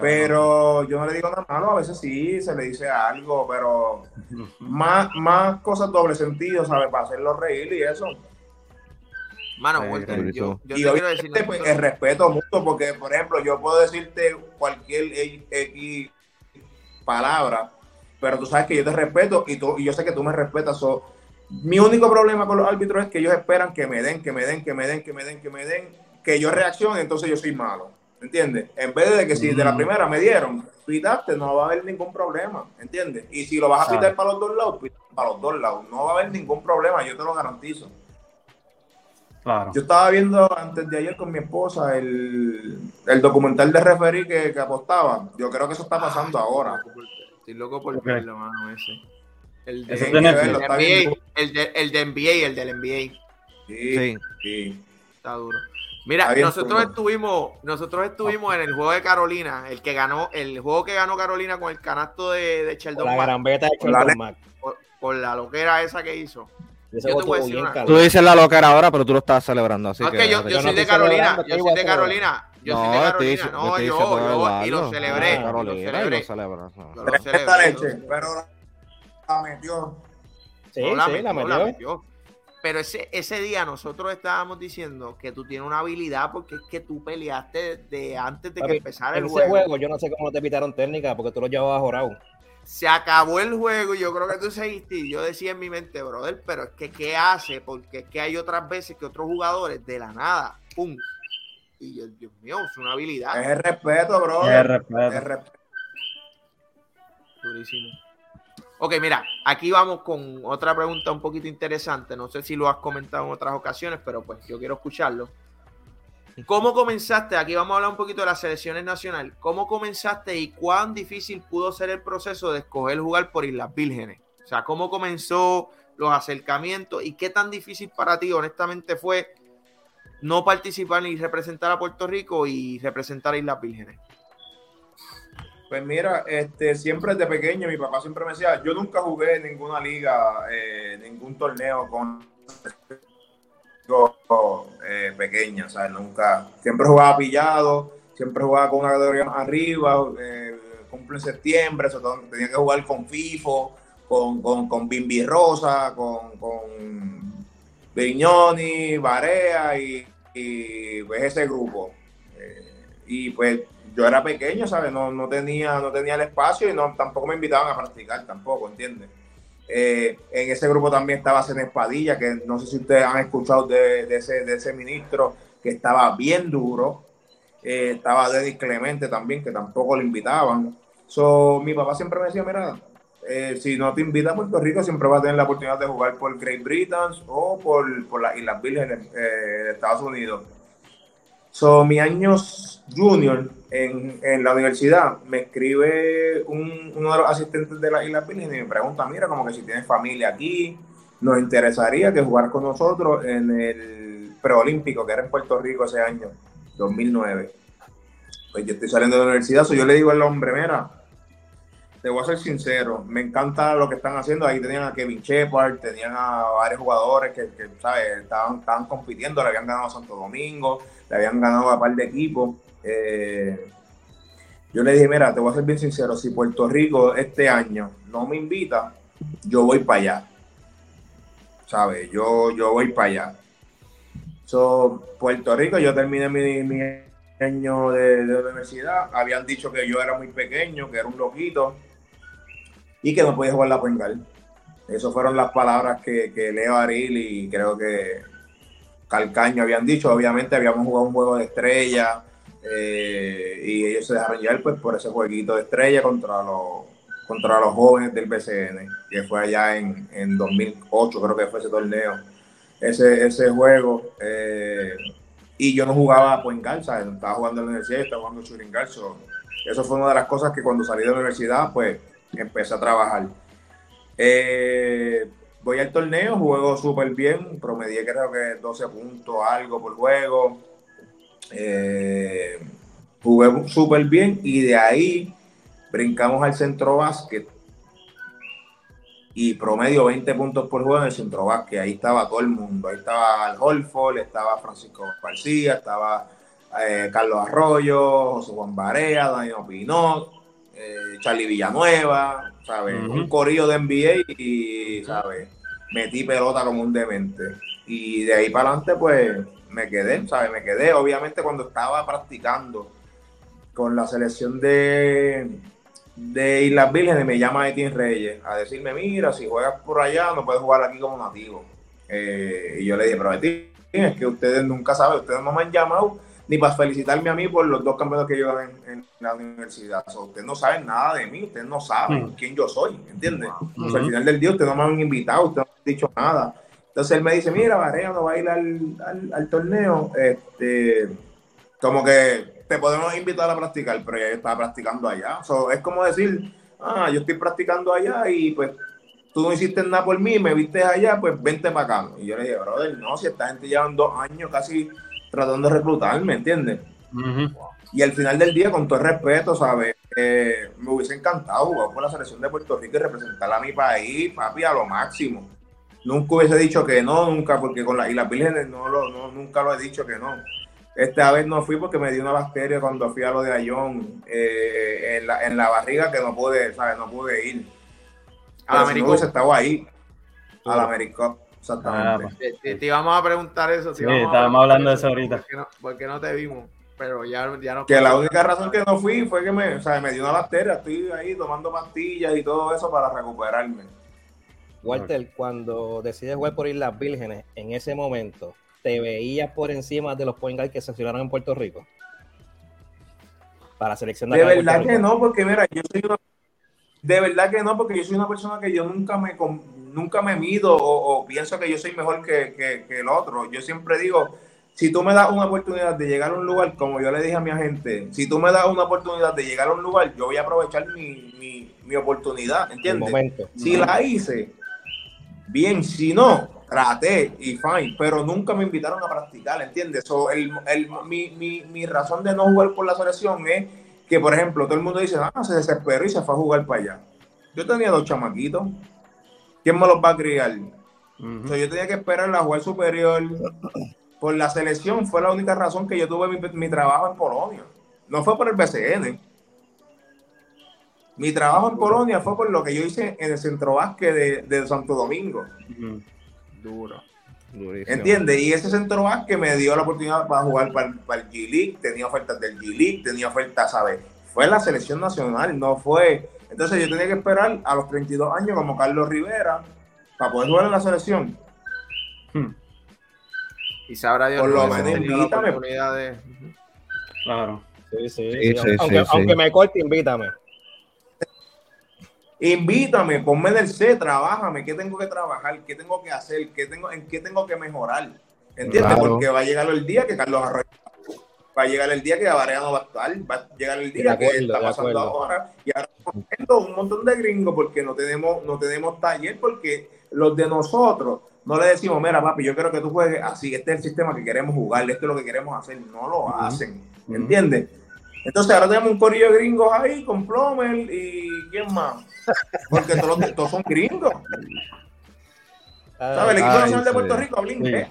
S4: Pero yo no le digo nada malo, a veces sí, se le dice algo, pero más, más cosas doble sentido, ¿sabes? Para hacerlo reír y eso.
S1: Mano, Walter, yo,
S4: y quiero decir pues, el respeto mucho, porque, por ejemplo, yo puedo decirte cualquier X palabras, pero tú sabes que yo te respeto y, tú, y yo sé que tú me respetas. mi único problema con los árbitros es que ellos esperan que me den, que me den, que me den, que me den, que me den, que yo reaccione, entonces yo soy malo. ¿entiendes? En vez de que si de la
S2: Mm.
S4: primera me dieron, pitaste, no va a haber ningún problema, ¿entiendes? Y si lo vas a pitar para los dos lados, para los dos lados, no va a haber ningún problema, yo te lo garantizo.
S2: Claro.
S4: Yo estaba viendo antes de ayer con mi esposa el, el documental de referí que, que apostaba. Yo creo que eso está pasando ahora.
S1: Estoy loco por verlo, mano, ese. El de, el
S4: bien
S1: NBA, el de, el de NBA, el del NBA.
S4: Sí,
S3: Sí.
S4: sí.
S1: Está duro. Mira, nosotros
S4: duro.
S1: estuvimos, nosotros estuvimos en el juego de Carolina, el que ganó, el juego que ganó Carolina con el canasto de, de
S5: Con
S1: Sheldon
S5: la garambeta de Sheldon
S1: por la loquera esa que hizo.
S5: Ese
S1: Yo te
S5: juego
S1: voy a
S5: estuvo
S1: decir
S5: bien
S1: una-
S5: cabrón.
S3: Tú dices la loquera ahora, pero tú lo estabas celebrando, así
S1: No,
S3: que...
S1: yo, soy de Carolina, yo soy de Carolina, yo soy de Carolina, no, yo, y lo celebré,
S3: Ah,
S1: y lo
S3: Carolina, y lo
S1: celebré. celebré,
S4: leche, pero la metió.
S5: Sí, sí, la metió.
S1: Pero ese, ese día nosotros estábamos diciendo que tú tienes una habilidad porque es que tú peleaste de antes de que empezara el
S5: ese
S1: juego.
S5: juego yo no sé cómo te pitaron técnica porque tú lo llevabas jorado.
S1: Se acabó el juego y yo creo que tú seguiste y yo decía en mi mente, brother, pero es que ¿qué hace? Porque es que hay otras veces que otros jugadores de la nada, ¡pum! Y yo, Dios mío, es una habilidad
S4: Es el respeto, bro.
S2: Es respeto.
S4: el respeto.
S1: durísimo. Ok, mira, aquí vamos con otra pregunta un poquito interesante. No sé si lo has comentado en otras ocasiones, pero pues yo quiero escucharlo. ¿Cómo comenzaste? Aquí vamos a hablar un poquito de las selecciones nacionales. ¿Cómo comenzaste y cuán difícil pudo ser el proceso de escoger jugar por Islas Vírgenes? O sea, ¿cómo comenzó los acercamientos y qué tan difícil para ti, honestamente, fue no participar ni representar a Puerto Rico y representar a Islas Vírgenes?
S4: Pues mira, este, siempre desde pequeño mi papá siempre me decía, yo nunca jugué en ninguna liga, eh, ningún torneo con eh, pequeña, o nunca, siempre jugaba pillado, siempre jugaba con una categoría arriba, eh, cumple septiembre, tenía que jugar con FIFO, con, con, con Bimbi Rosa, con, con Viñoni, Barea y, y, pues ese grupo. Eh, y pues yo era pequeño, ¿sabes? No, no, tenía, no tenía el espacio y no, tampoco me invitaban a practicar, tampoco, ¿entiendes? Eh, en ese grupo también estaba Cenes Padilla, que no sé si ustedes han escuchado de, de, ese, de ese ministro, que estaba bien duro. Eh, estaba Denis Clemente también, que tampoco le invitaban. So, mi papá siempre me decía, mira, eh, si no te invita a Puerto Rico, siempre vas a tener la oportunidad de jugar por Great Britain o por, por las Islas Vírgenes eh, de Estados Unidos. So, mi años junior en, la universidad, me escribe un, uno de los asistentes de las Islas Vírgenes y me pregunta, mira, como que si tienes familia aquí, nos interesaría que jugar con nosotros en el preolímpico que era en Puerto Rico ese año, 2009. Pues yo estoy saliendo de la universidad, so yo le digo al hombre, mira, te voy a ser sincero, me encanta lo que están haciendo. Ahí tenían a Kevin Shepard, tenían a varios jugadores que, que ¿sabes? Estaban, estaban compitiendo, le habían ganado a Santo Domingo, le habían ganado a par de equipos. Eh, yo le dije, mira, te voy a ser bien sincero, si Puerto Rico este año no me invita, yo voy para allá. ¿Sabes? Yo, yo voy para allá. So, Puerto Rico, yo terminé mi, mi año de, universidad. Habían dicho que yo era muy pequeño, que era un loquito y que no podía jugar la pengal. Esas fueron las palabras que, que Leo Aril y creo que Calcaño habían dicho. Obviamente habíamos jugado un juego de estrella eh, y ellos se dejaron llevar pues, por ese jueguito de estrella contra los, contra los jóvenes del BCN, que fue allá en, en 2008, creo que fue ese torneo, ese, ese juego. Eh, y yo no jugaba point guard, ¿sabes? Estaba jugando en la universidad, estaba jugando shooting. So, eso fue una de las cosas que cuando salí de la universidad, pues empecé a trabajar. Eh, voy al torneo, juego súper bien, promedié creo que 12 puntos, algo por juego. Eh, jugué súper bien y de ahí brincamos al centro básquet y promedio 20 puntos por juego en el centro básquet. Ahí estaba todo el mundo. Ahí estaba Al Holford, estaba Francisco García, estaba eh, Carlos Arroyo, José Juan Barea, Danilo Pinot, eh, Charlie Villanueva, ¿sabes? Uh -huh. Un corillo de NBA y, ¿sabes? Metí pelota como un demente. Y de ahí para adelante, pues me quedé, ¿sabes? Me quedé. Obviamente, cuando estaba practicando con la selección de, de Islas Vírgenes, me llama Etienne Reyes a decirme: Mira, si juegas por allá, no puedes jugar aquí como nativo. Eh, y yo le dije: Pero Etienne, es que ustedes nunca saben, ustedes no me han llamado ni para felicitarme a mí por los dos campeonatos que yo gané en, la universidad. ustedes no saben nada de mí, ustedes no saben mm. quién yo soy, ¿entiendes? al final del día ustedes no me han invitado, ustedes no me han dicho nada. Entonces él me dice, mira, Varea no va a ir al, al, torneo, este, como que te podemos invitar a practicar, pero ya estaba practicando allá. es como decir, ah, yo estoy practicando allá y pues tú no hiciste nada por mí, me viste allá, pues vente para acá. Y yo le dije, brother, no, si esta gente lleva dos años casi tratando de reclutarme, ¿entiendes? Y al final del día, con todo el respeto, ¿sabes? Eh, me hubiese encantado jugar por la selección de Puerto Rico y representar a mi país, papi, a lo máximo. Nunca hubiese dicho que no, nunca, porque con la, y las vírgenes no, lo, nunca lo he dicho que no. Esta vez no fui porque me dio una bacteria cuando fui a lo de Ayón eh, en, la, en la barriga que no pude, ¿sabes? No pude ir al América se estaba ahí. Al América, exactamente.
S1: Ah, te, íbamos a preguntar eso.
S2: sí, estábamos hablando de eso ahorita.
S1: Porque no, te vimos? Pero ya, ya no.
S4: Que la única razón que no fui fue que me, o sea, me dio una bacteria. Estoy ahí tomando pastillas y todo eso para recuperarme.
S5: Walter, cuando decides jugar por Islas Vírgenes, en ese momento, ¿te veías por encima de los point que se seleccionaron en Puerto Rico? Para seleccionar.
S4: De verdad que no, porque mira, yo soy una de verdad que no, porque yo soy una persona que yo nunca me, nunca me mido o, pienso que yo soy mejor que, el otro. Yo siempre digo, si tú me das una oportunidad de llegar a un lugar, como yo le dije a mi agente, si tú me das una oportunidad de llegar a un lugar, yo voy a aprovechar mi, oportunidad, ¿entiendes? Si la hice, bien, si no, traté y fine, pero nunca me invitaron a practicar, ¿entiendes? el, mi, mi, mi razón de no jugar por la selección es que, por ejemplo, todo el mundo dice, ah, se desesperó y se fue a jugar para allá. Yo tenía dos chamaquitos. ¿Quién me los va a criar? yo tenía que esperar a jugar superior. Por la selección fue la única razón que yo tuve mi, trabajo en Polonia. No fue por el BCN. Mi trabajo en Polonia fue por lo que yo hice en el centro básquet de, Santo Domingo.
S1: Duro.
S4: ¿Entiendes? Y ese centro que me dio la oportunidad para jugar para, el G-League, tenía ofertas del G-League, tenía ofertas, ¿sabes? Fue la selección nacional, no fue. Entonces yo tenía que esperar a los 32 años como Carlos Rivera para poder jugar en la selección.
S1: Hmm. Y sabrá Dios
S4: Por lo menos invítame.
S2: Claro.
S5: Sí, sí. aunque, aunque me corte, invítame.
S4: Invítame, ponme del C, trabájame, qué tengo que trabajar, qué tengo que hacer, qué tengo, en qué tengo que mejorar. ¿Entiendes? Porque va a llegar el día que Carlos Arroyo va a llegar el día que Avarea no va a estar, va a llegar el día que está pasando ahora. Y ahora un montón de gringos porque no tenemos, no tenemos taller, porque los de nosotros no le decimos, mira, papi, yo quiero que tú juegues así, este es el sistema que queremos jugar, esto es lo que queremos hacer. No lo hacen, ¿entiendes? Entonces ahora tenemos un corillo de gringos ahí con Plomer y ¿quién más? Porque todos, todos son gringos. ¿Sabes? El equipo nacional de Puerto Rico habla inglés.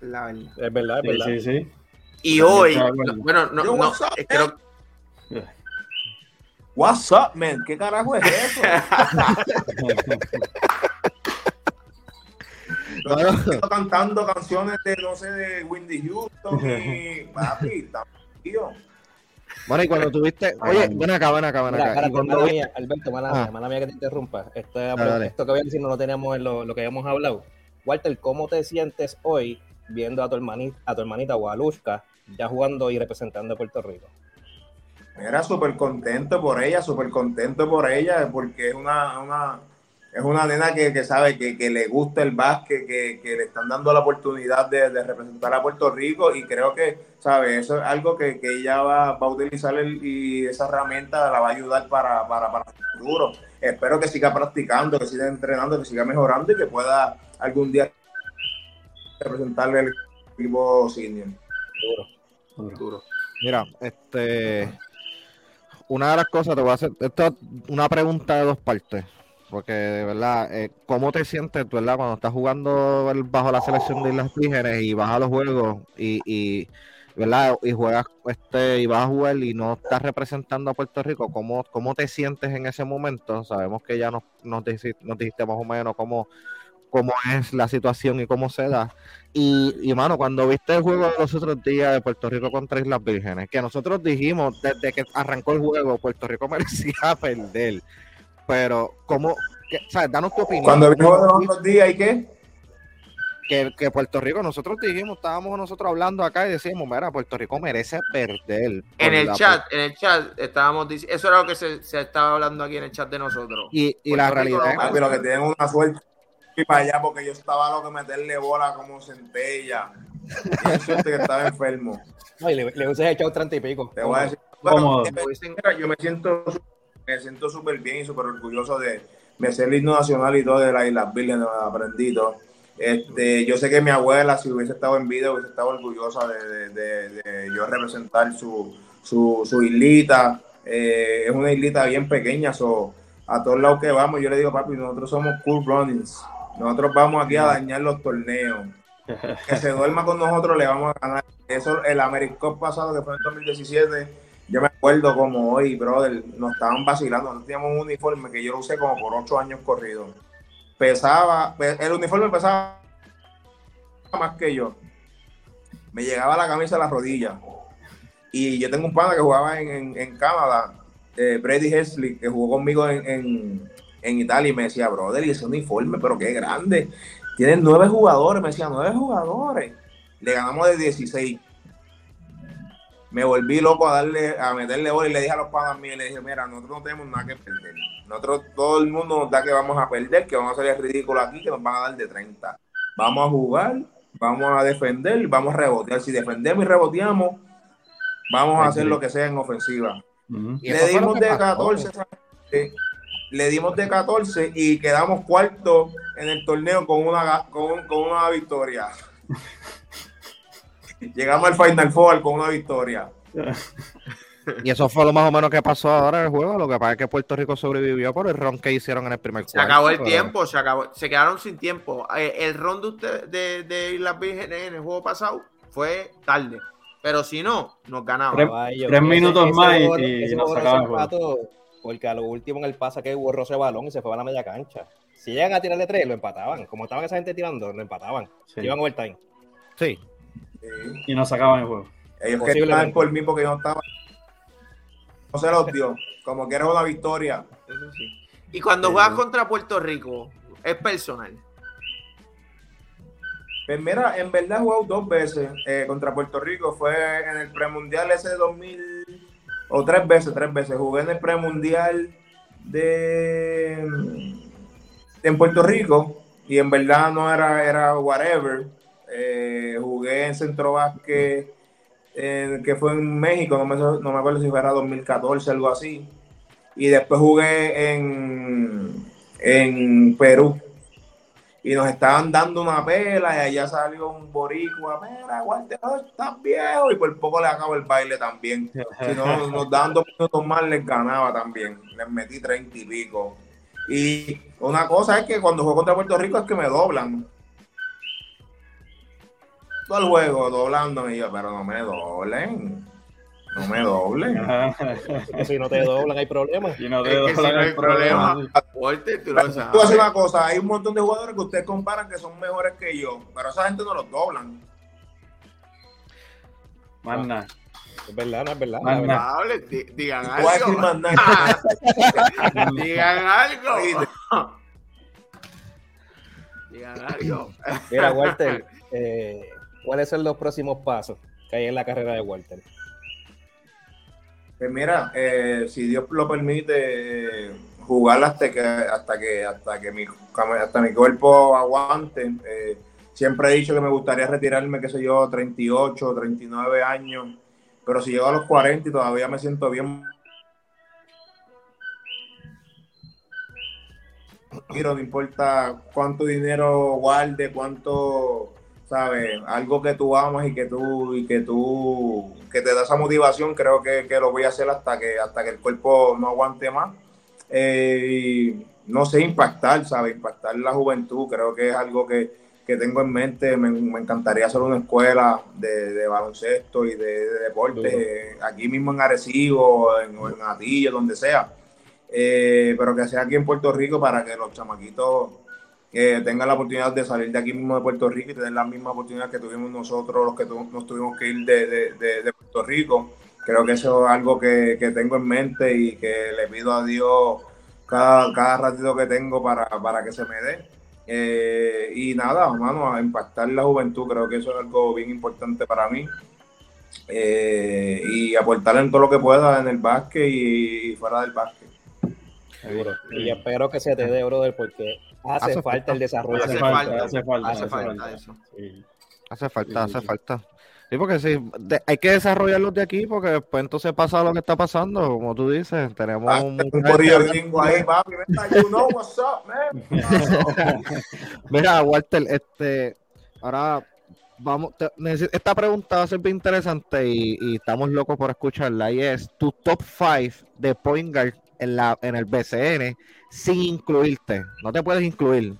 S1: La
S5: verdad. Es verdad, es verdad.
S2: Sí, sí.
S1: Y hoy, bueno, no, no, no creo...
S4: What's up, man? ¿Qué carajo es eso? Estoy cantando canciones de, no sé, de Windy Houston y papi, tío.
S3: Bueno, y cuando tuviste. Oye, ven acá, ven acá, ven acá.
S5: Alberto, mala, mía, ah. mala mía que te interrumpa. Esto, esto que voy a decir no lo teníamos en lo, lo, que habíamos hablado. Walter, ¿cómo te sientes hoy viendo a tu hermanita, a tu hermanita Walushka ya jugando y representando a Puerto Rico?
S4: Era súper contento por ella, súper contento por ella, porque es una, una es una nena que, sabe que, le gusta el básquet, que, le están dando la oportunidad de, representar a Puerto Rico y creo que, sabe, eso es algo que, ella va, a utilizar y esa herramienta la va a ayudar para, para, para el futuro. Espero que siga practicando, que siga entrenando, que siga mejorando y que pueda algún día representarle al equipo senior.
S3: Duro. Duro. Mira, este una de las cosas, te voy a hacer esto una pregunta de dos partes. Porque de verdad, eh, ¿cómo te sientes, verdad, cuando estás jugando bajo la selección de Islas Vírgenes y vas a los juegos y, y, ¿verdad? y juegas este y vas a jugar y no estás representando a Puerto Rico? ¿Cómo, cómo te sientes en ese momento? Sabemos que ya nos, nos, dijiste, nos dijiste más o menos cómo, cómo es la situación y cómo se da. Y, y, mano, cuando viste el juego de los otros días de Puerto Rico contra Islas Vírgenes, que nosotros dijimos desde que arrancó el juego, Puerto Rico merecía perder pero, ¿cómo? ¿sabes? Danos tu opinión.
S4: Cuando vino los otros días, ¿y qué?
S3: que, que Puerto Rico, nosotros dijimos, estábamos nosotros hablando acá y decíamos, mira, Puerto Rico merece perder.
S1: En el chat, en el chat estábamos diciendo, eso era lo que se, se, estaba hablando aquí en el chat de nosotros.
S3: Y, y la realidad
S4: no, es que tienen una suerte y para allá porque yo estaba loco de meterle bola como centella. Y suerte que estaba enfermo.
S5: No, y le, le hubiese echado 30 y pico.
S4: Te voy a decir, bueno, yo me siento me siento súper bien y súper orgulloso de, me sé el himno nacional y todo de las Islas Vírgenes, aprendí todo. Este, yo sé que mi abuela, si hubiese estado en vida, hubiese estado orgullosa de, de, de, yo representar su, su, su islita. Eh, es una islita bien pequeña, so, a todos lados que vamos, yo le digo, papi, nosotros somos cool runnings. Nosotros vamos aquí a dañar los torneos. Que se duerma con nosotros, le vamos a ganar. Eso, el American pasado, que fue en 2017, yo me acuerdo como hoy, brother, nos estaban vacilando. Nosotros teníamos un uniforme que yo lo usé como por ocho años corridos pesaba, el uniforme pesaba más que yo. Me llegaba la camisa a las rodillas. Y yo tengo un pana que jugaba en, en, Canadá, eh, Brady Hesley, que jugó conmigo en, en, Italia y me decía, brother, y ese uniforme, pero qué grande. Tienen nueve jugadores, me decía, nueve jugadores. Le ganamos de 16 me volví loco a darle, a meterle bola y le dije a los panas míos, le dije, mira, nosotros no tenemos nada que perder. Nosotros, todo el mundo nos da que vamos a perder, que vamos a salir ridículos aquí, que nos van a dar de 30. Vamos a jugar, vamos a defender, vamos a rebotear. Si defendemos y reboteamos, vamos a hacer lo que sea en ofensiva. Le dimos de 14, le dimos de 14 y quedamos cuarto en el torneo con una, con, con una victoria. Llegamos al Final Four con una victoria.
S3: Y eso fue lo más o menos que pasó ahora en el juego. Lo que pasa es que Puerto Rico sobrevivió por el ron que hicieron en el primer
S1: Se acabó el tiempo, se acabó, se quedaron sin tiempo. Eh, el ron de, usted, de, de Islas Vírgenes en el juego pasado fue tarde. Pero si no, nos ganamos.
S2: Tres, minutos más y, nos sacaban
S5: Porque a lo último en el pasa que borró ese balón y se fue a la media cancha. Si llegan a tirarle tres, lo empataban. Como estaban esa gente tirando, lo empataban. Sí. Iban overtime.
S3: Sí.
S2: Y nos sacaban el juego.
S4: Ellos que estaban por mí porque yo no estaba. No se los dio. Como que era una victoria.
S1: Eso sí. Y cuando juegas contra Puerto Rico, es personal.
S4: Pues mira, en verdad he jugado dos veces eh, contra Puerto Rico. Fue en el premundial ese de 2000, o tres veces, tres veces. Jugué en el premundial de en Puerto Rico y en verdad no era, era whatever. Eh, jugué en Centro Vázquez, que fue en México, no me, no me acuerdo si fuera 2014, algo así. Y después jugué en, en Perú. Y nos estaban dando una pela y allá salió un boricua, mira, Walter, estás viejo. Y por poco le acabo el baile también. Si no, nos daban dos minutos más, les ganaba también. Les metí treinta y pico. Y una cosa es que cuando juego contra Puerto Rico es que me doblan todo el juego doblándome y yo, pero no me doblen. No me doblen.
S5: si no te doblan hay problemas.
S1: Si no te doblan si no hay problemas.
S4: Fuerte, tú lo sabes. Tú haces una cosa, hay un montón de jugadores que ustedes comparan que son mejores que yo, pero esa gente no los doblan.
S2: Manda.
S5: Es verdad, no es verdad.
S1: No es verdad. Digan algo. Digan algo. Digan algo.
S5: Mira, Walter, eh, ¿cuáles son los próximos pasos que hay en la carrera de Walter?
S4: Pues mira, eh, si Dios lo permite, jugar hasta que hasta que hasta que mi hasta mi cuerpo aguante. Eh, siempre he dicho que me gustaría retirarme, qué sé yo, 38, 39 años, pero si llego a los 40 y todavía me siento bien no importa cuánto dinero guarde, cuánto ¿sabes? Algo que tú amas y que tú, y que tú, que te da esa motivación, creo que, lo voy a hacer hasta que, hasta que el cuerpo no aguante más. Eh, no sé, impactar, ¿sabes? Impactar la juventud, creo que es algo que, tengo en mente. Me, encantaría hacer una escuela de, baloncesto y de, deporte, aquí mismo en Arecibo, en, en Atillo, donde sea. Eh, pero que sea aquí en Puerto Rico para que los chamaquitos que tengan la oportunidad de salir de aquí mismo de Puerto Rico y tener la misma oportunidad que tuvimos nosotros, los que nos tuvimos que ir de, Puerto Rico. Creo que eso es algo que, tengo en mente y que le pido a Dios cada, cada ratito que tengo para, que se me dé. Eh, y nada, mano, a impactar la juventud, creo que eso es algo bien importante para mí. Eh, y aportar en todo lo que pueda en el básquet y, fuera del básquet.
S5: Seguro. Y espero que se te dé, brother, porque hace, falta, el desarrollo.
S1: Hace, falta, hace falta, hace falta, eso.
S3: Hace falta, hace falta. Sí, porque sí, hay que desarrollarlos de aquí porque después entonces pasa lo que está pasando, como tú dices, tenemos
S4: ah, un... ahí, papi, you know what's up, man.
S3: Mira, Walter, este, ahora vamos, esta pregunta va a ser bien interesante y, estamos locos por escucharla y es tu top 5 de point guard en, la, en el BCN sin incluirte, no te puedes incluir.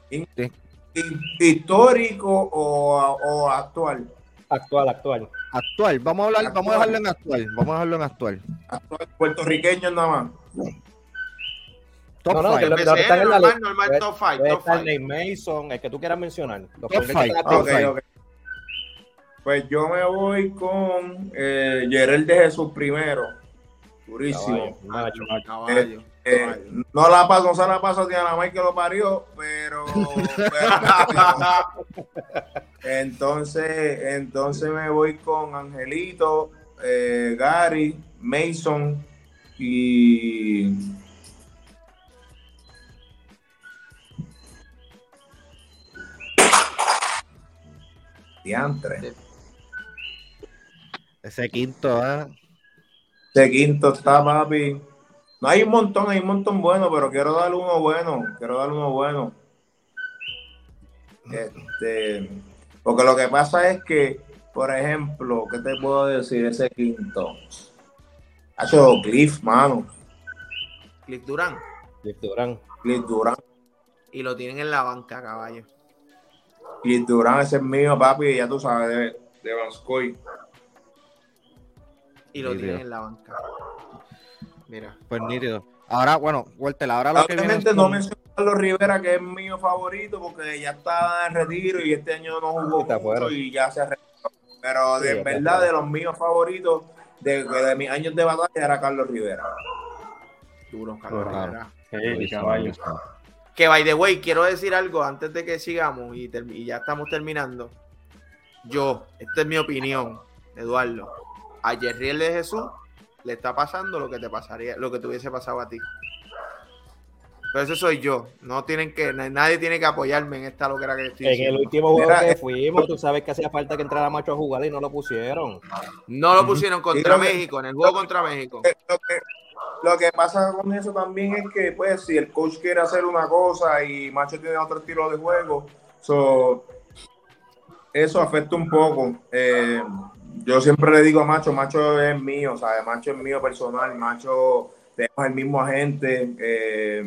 S4: ¿Histórico o, o actual?
S5: Actual, actual.
S3: Actual, vamos a hablar, vamos a dejarlo en actual, vamos a dejarlo en actual.
S4: Actual, puertorriqueño nada más.
S5: Top no, no, que lo, que están en la normal, normal, top 5. Top 5. Mason, el que tú quieras mencionar.
S4: top 5. Okay, okay. Pues yo me voy con eh, Gerald de Jesús primero. Durísimo. Caballo, macho, caballo. Eh, eh, no la paso, no se la paso a Diana May que lo parió, pero, entonces, entonces me voy con Angelito, eh, Gary, Mason y Diantre.
S3: Ese quinto, ¿eh?
S4: Ese quinto está, papi. No hay un montón, hay un montón bueno, pero quiero darle uno bueno. Quiero darle uno bueno. Este, porque lo que pasa es que, por ejemplo, ¿qué te puedo decir? Ese quinto. Ha hecho Cliff, mano.
S1: Cliff Durán.
S5: Cliff Durán.
S4: Cliff Durán.
S1: Y lo tienen en la banca, caballo.
S4: Cliff Durán, ese es mío, papi, ya tú sabes, de, de
S1: Y lo tienen en la banca. Mira.
S3: Pues nítido. Ahora, bueno, Walter, ahora lo
S4: Obviamente que no menciono a Carlos Rivera, que es mi favorito, porque ya está en retiro y este año no jugó mucho y ya se retiró. Pero de verdad, de los míos favoritos, de, de, mis años de batalla, era Carlos Rivera.
S1: Duro, Carlos Rivera. Que by the way, quiero decir algo antes de que sigamos y, y ya estamos terminando. Yo, esta es mi opinión, Eduardo. A Jerriel de Jesús le está pasando lo que te pasaría, lo que te hubiese pasado a ti. Pero eso soy yo. No tienen que, nadie tiene que apoyarme en esta loquera que estoy
S5: En el último juego que fuimos, tú sabes que hacía falta que entrara Macho a jugar y no lo pusieron.
S1: No lo pusieron contra México, en el juego contra México.
S4: Lo que, pasa con eso también es que, pues, si el coach quiere hacer una cosa y Macho tiene otro estilo de juego, eso afecta un poco. Eh, yo siempre le digo a Macho, Macho es mío, ¿sabes? Macho es mío personal, Macho tenemos el mismo agente. Eh,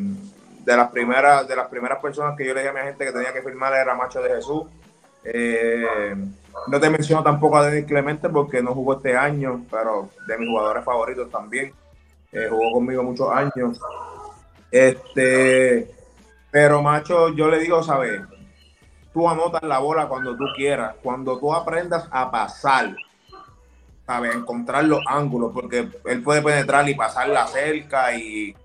S4: de las primeras de las primeras personas que yo le dije a mi agente que tenía que firmar era Macho de Jesús. Eh, no te menciono tampoco a Denis Clemente porque no jugó este año, pero de mis jugadores favoritos también. Eh, jugó conmigo muchos años. Este, pero Macho, yo le digo, ¿sabes? Tú anotas la bola cuando tú quieras, cuando tú aprendas a pasar encontrar los ángulos, porque él puede penetrar y pasar la cerca y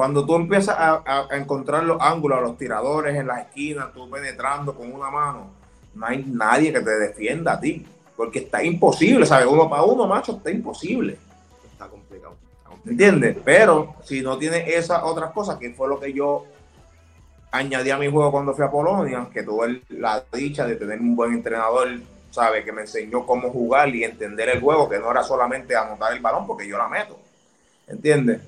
S4: cuando tú empiezas a, encontrar los ángulos, a los tiradores en las esquinas, tú penetrando con una mano, no hay nadie que te defienda a ti, porque está imposible, ¿sabes? Uno para uno, macho, está imposible.
S1: Está complicado.
S4: ¿Entiendes? Pero si no tiene esas otras cosas, que fue lo que yo añadí a mi juego cuando fui a Polonia, que tuve la dicha de tener un buen entrenador ¿sabe? Que me enseñó cómo jugar y entender el juego, que no era solamente anotar el balón porque yo la meto. ¿Entiendes?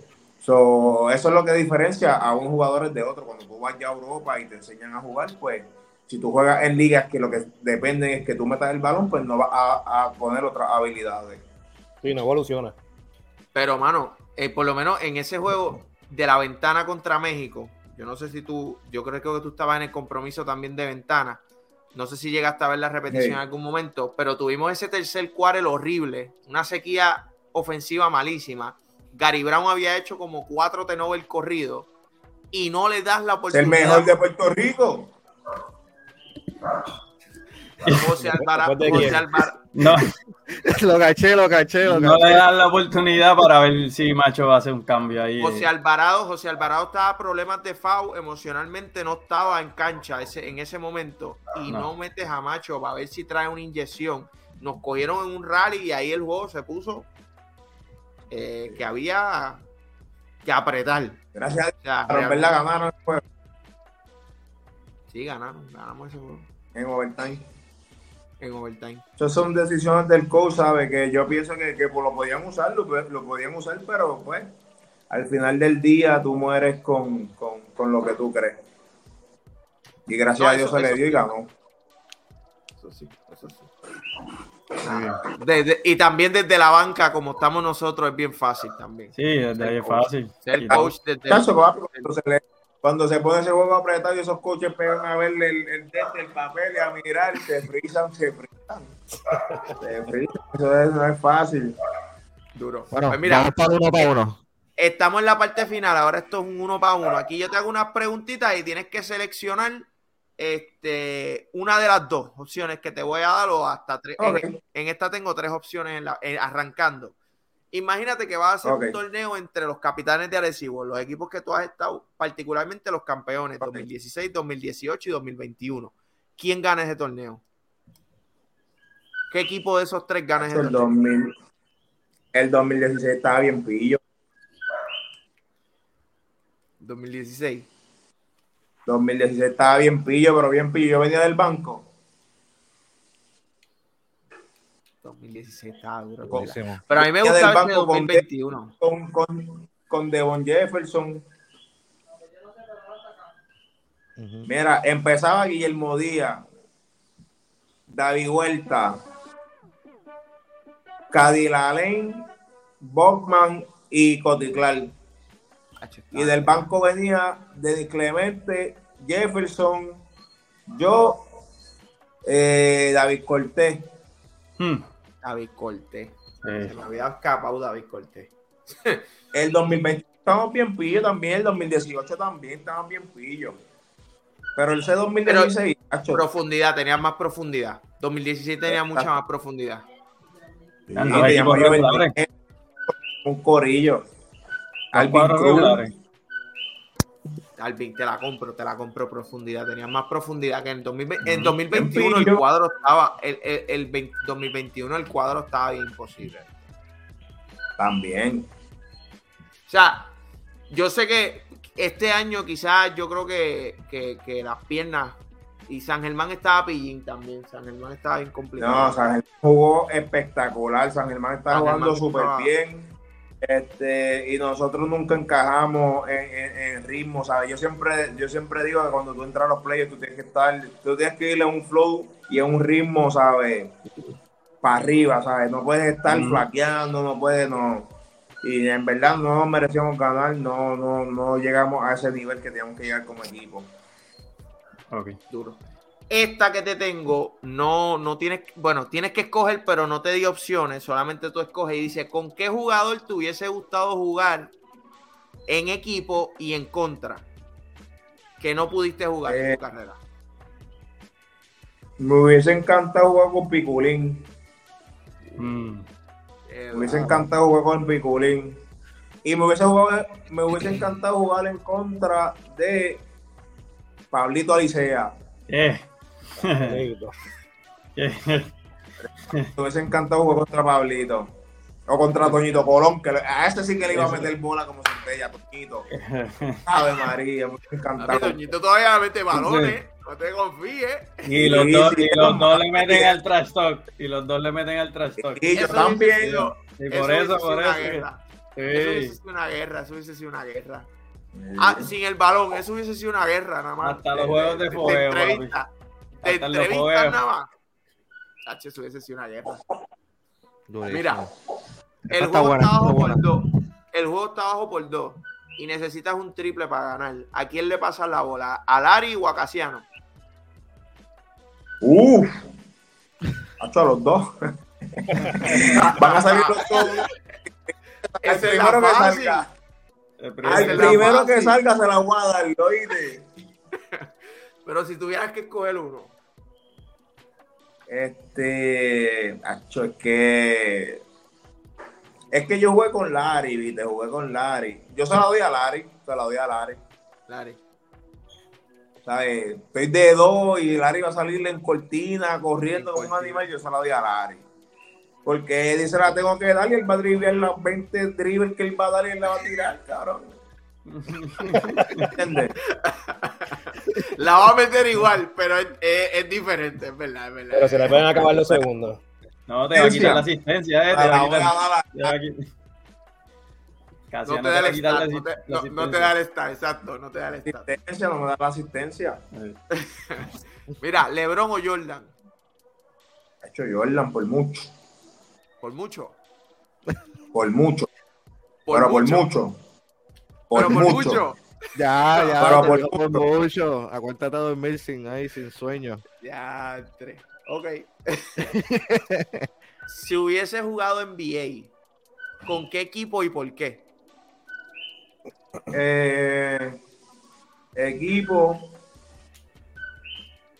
S4: eso es lo que diferencia a un jugador de otro. Cuando tú vas ya a Europa y te enseñan a jugar, pues si tú juegas en ligas que lo que depende es que tú metas el balón, pues no vas a, poner otras habilidades.
S5: Sí, no evoluciona.
S1: Pero, mano, eh, por lo menos en ese juego de la ventana contra México, yo no sé si tú, yo creo que tú estabas en el compromiso también de ventana. No sé si llegaste a ver la repetición en algún momento, pero tuvimos ese tercer quarter horrible, una sequía ofensiva malísima. Gary Brown había hecho como cuatro el corrido y no le das la oportunidad.
S4: El mejor de Puerto Rico.
S1: José Alvarado.
S2: No,
S3: lo caché, lo caché, lo
S2: No
S3: caché.
S2: le dan la oportunidad para ver si Macho va a hacer un cambio ahí.
S1: José Alvarado, José Alvarado estaba problemas de FAU, emocionalmente no estaba en cancha ese, en ese momento y no.
S2: No.
S1: metes a Macho para ver si trae una inyección. Nos cogieron en un rally y ahí el juego se puso eh, que había que apretar.
S4: Gracias a
S1: O sea,
S4: en
S1: realmente-
S4: verdad ganaron el juego
S1: Sí, ganaron, ganamos ese juego
S4: en overtime.
S1: En overtime.
S4: Esas son decisiones del coach, ¿sabe? Que yo pienso que, que pues, lo podían usar, lo, lo podían usar, pero pues al final del día tú mueres con, con, con lo que tú crees. Y gracias
S1: No,
S4: a Dios
S1: eso-
S4: se le dio y ganó.
S1: Eso sí, eso sí. Desde- y también desde la banca, como estamos nosotros, es bien fácil también.
S2: Sí, desde ahí es fácil.
S1: Ser el coach desde
S4: se le- cuando se pone ese juego apretado y esos coches pegan a ver el, el, el, el papel y a mirar, se frisan, se frisan. Se frisan. Eso es- no es fácil.
S1: duro.
S3: Bueno,
S1: Pues mira,
S3: vamos para uno para uno.
S1: estamos en la parte final. Ahora esto es un uno para uno. Aquí yo te hago unas preguntitas y tienes que seleccionar este, una de las dos opciones que te voy a dar o hasta tres. En-. En, esta tengo tres opciones en la- en- arrancando. Imagínate que vas a hacer un torneo entre los capitanes de Arecibo, los equipos que tú has estado, particularmente los campeones
S4: Ok.
S1: 2016, 2018 y 2021. ¿Quién gana ese torneo? ¿Qué equipo de esos tres gana ese
S4: El,
S1: torneo?
S4: 2000, el 2016 estaba bien pillo.
S1: 2016.
S4: 2016 estaba bien pillo, pero bien pillo. Yo venía del banco.
S1: 2016 estaba duro.
S3: Buenísimo.
S1: Pero a mí me gusta
S4: del banco con
S1: 2021.
S4: Con, con, con Devon Jefferson. Mira, empezaba Guillermo Díaz, David Huerta, Cadilalen, Bogman y Coticlar. Y del banco venía Denis Clemente, Jefferson, yo, eh, David Cortés.
S2: Hmm,
S1: David Cortés.
S2: sí.
S1: Se me había escapado David Cortés.
S4: El 2020 estamos bien pillo también, el 2018 también estamos bien pillo. Pero ese 2016, macho,
S1: Profundidad, tenía más profundidad. 2016 tenía mucha más profundidad.
S4: sí, teníamos
S2: regulares.
S4: un corillo.
S2: Los
S4: Alvin Cruz.
S1: Alvin, te la compro, te la compro profundidad. Tenía más profundidad que en, 2020 en
S4: Mm,
S1: 2021 el
S4: pillo.
S1: cuadro estaba, el, el, el 20 2021 el cuadro estaba bien imposible.
S4: también.
S1: O sea, yo sé que este año quizás yo creo que, que, que las piernas y San Germán estaba pillín también. San Germán estaba bien complicado.
S4: No, San Germán jugó espectacular. San Germán está
S1: San
S4: jugando súper
S1: estaba-
S4: bien. Este, y nosotros nunca encajamos en, en- en ritmo, ¿sabes? Yo siempre, yo siempre digo que cuando tú entras a los players, tú tienes que estar, tú tienes que ir en un flow y en un ritmo, ¿sabes? Para arriba, ¿sabes? No puedes estar
S2: Mm.
S4: flaqueando, no puedes, no. Y en verdad no merecíamos ganar, no, no, no llegamos a ese nivel que teníamos que llegar como equipo.
S2: Ok.
S1: duro. Esta que te tengo, no, no tienes, bueno, tienes que escoger, pero no te di opciones, solamente tú escoges y dice, ¿con qué jugador te hubiese gustado jugar en equipo y en contra? Que no pudiste jugar en
S4: Eh,
S1: tu carrera.
S4: Me hubiese encantado jugar con Piculín.
S2: Hmm,
S1: Eh,
S4: Me hubiese encantado jugar con Piculín. Y me hubiese, jugado- me hubiese encantado jugar en contra de Pablito Alicea.
S2: eh.
S4: Me hubiese encantado jugar contra Pablito. O contra Toñito Colón, que a este sí que le iba a meter bola como centella, Toñito. Ave María, me encantado.
S1: Doñito todavía mete balones, no te confíes.
S2: Y los
S4: Sí,
S2: dos,
S4: sí,
S2: y los
S4: no,
S2: dos le meten al trash talk. Y los dos le meten al trash talk.
S4: Y yo
S1: Eso
S4: también.
S2: Y por eso, por eso.
S1: Eso hubiese sido una guerra, eso hubiese sido una guerra. Ah, sin el balón, eso hubiese sido una guerra nada más.
S2: Hasta los juegos de fogueo, papi.
S1: entrevista. De
S2: Hasta en los
S1: entrevistas
S2: fogueos.
S1: nada más. Chacho, eso hubiese sido una guerra.
S3: Durísimo.
S1: Mira, el juego
S3: buena,
S1: está
S3: está
S1: bajo
S3: buena.
S1: por dos. El juego está bajo por dos. Y necesitas un triple para ganar. ¿A quién le pasas la bola? ¿A Lari o a Casiano?
S4: Uf. Hacho a los dos. Van a salir los dos. El primero que
S1: fácil.
S4: salga.
S2: El
S4: Al
S2: primero-
S4: que salga se la voy a dar, ¿oíste?
S1: Pero si tuvieras que escoger uno.
S4: Este, acho, es que es que yo jugué con Larry, viste, jugué con Larry. Yo se la doy a Larry, se la doy a Larry.
S1: Larry.
S4: ¿Sabes? Estoy de dos y Larry va a salirle en cortina, corriendo como un animal, yo se la doy a Larry. Porque dice la tengo que dar y él va a driblar las 20 dribbles que él va a dar y él la va a tirar, cabrón. ¿Entiendes?
S1: La va a meter igual, pero es, es- es diferente, es verdad, es verdad.
S5: Pero se le pueden acabar los segundos.
S2: No, te va a quitar la asistencia, eh. Te va a quitar. Casi
S1: no te da el stat, no te,
S2: asi- la
S1: no- no te da
S2: asistencia.
S1: el stat, exacto, no te da el stat.
S4: asistencia, no me da la asistencia.
S1: Mira, LeBron o Jordan,
S4: Ha hecho Jordan por mucho,
S1: por mucho.
S4: por mucho,
S1: Por
S4: pero
S1: mucho,
S4: por mucho. Por,
S1: pero por
S4: mucho.
S3: Ya, ya,
S4: Pero por
S3: mucho. Acuérdate de dormir sin ahí, sin sueño.
S1: Ya, tres. Ok. si hubiese jugado NBA, ¿con qué equipo y por qué?
S4: Eh, equipo.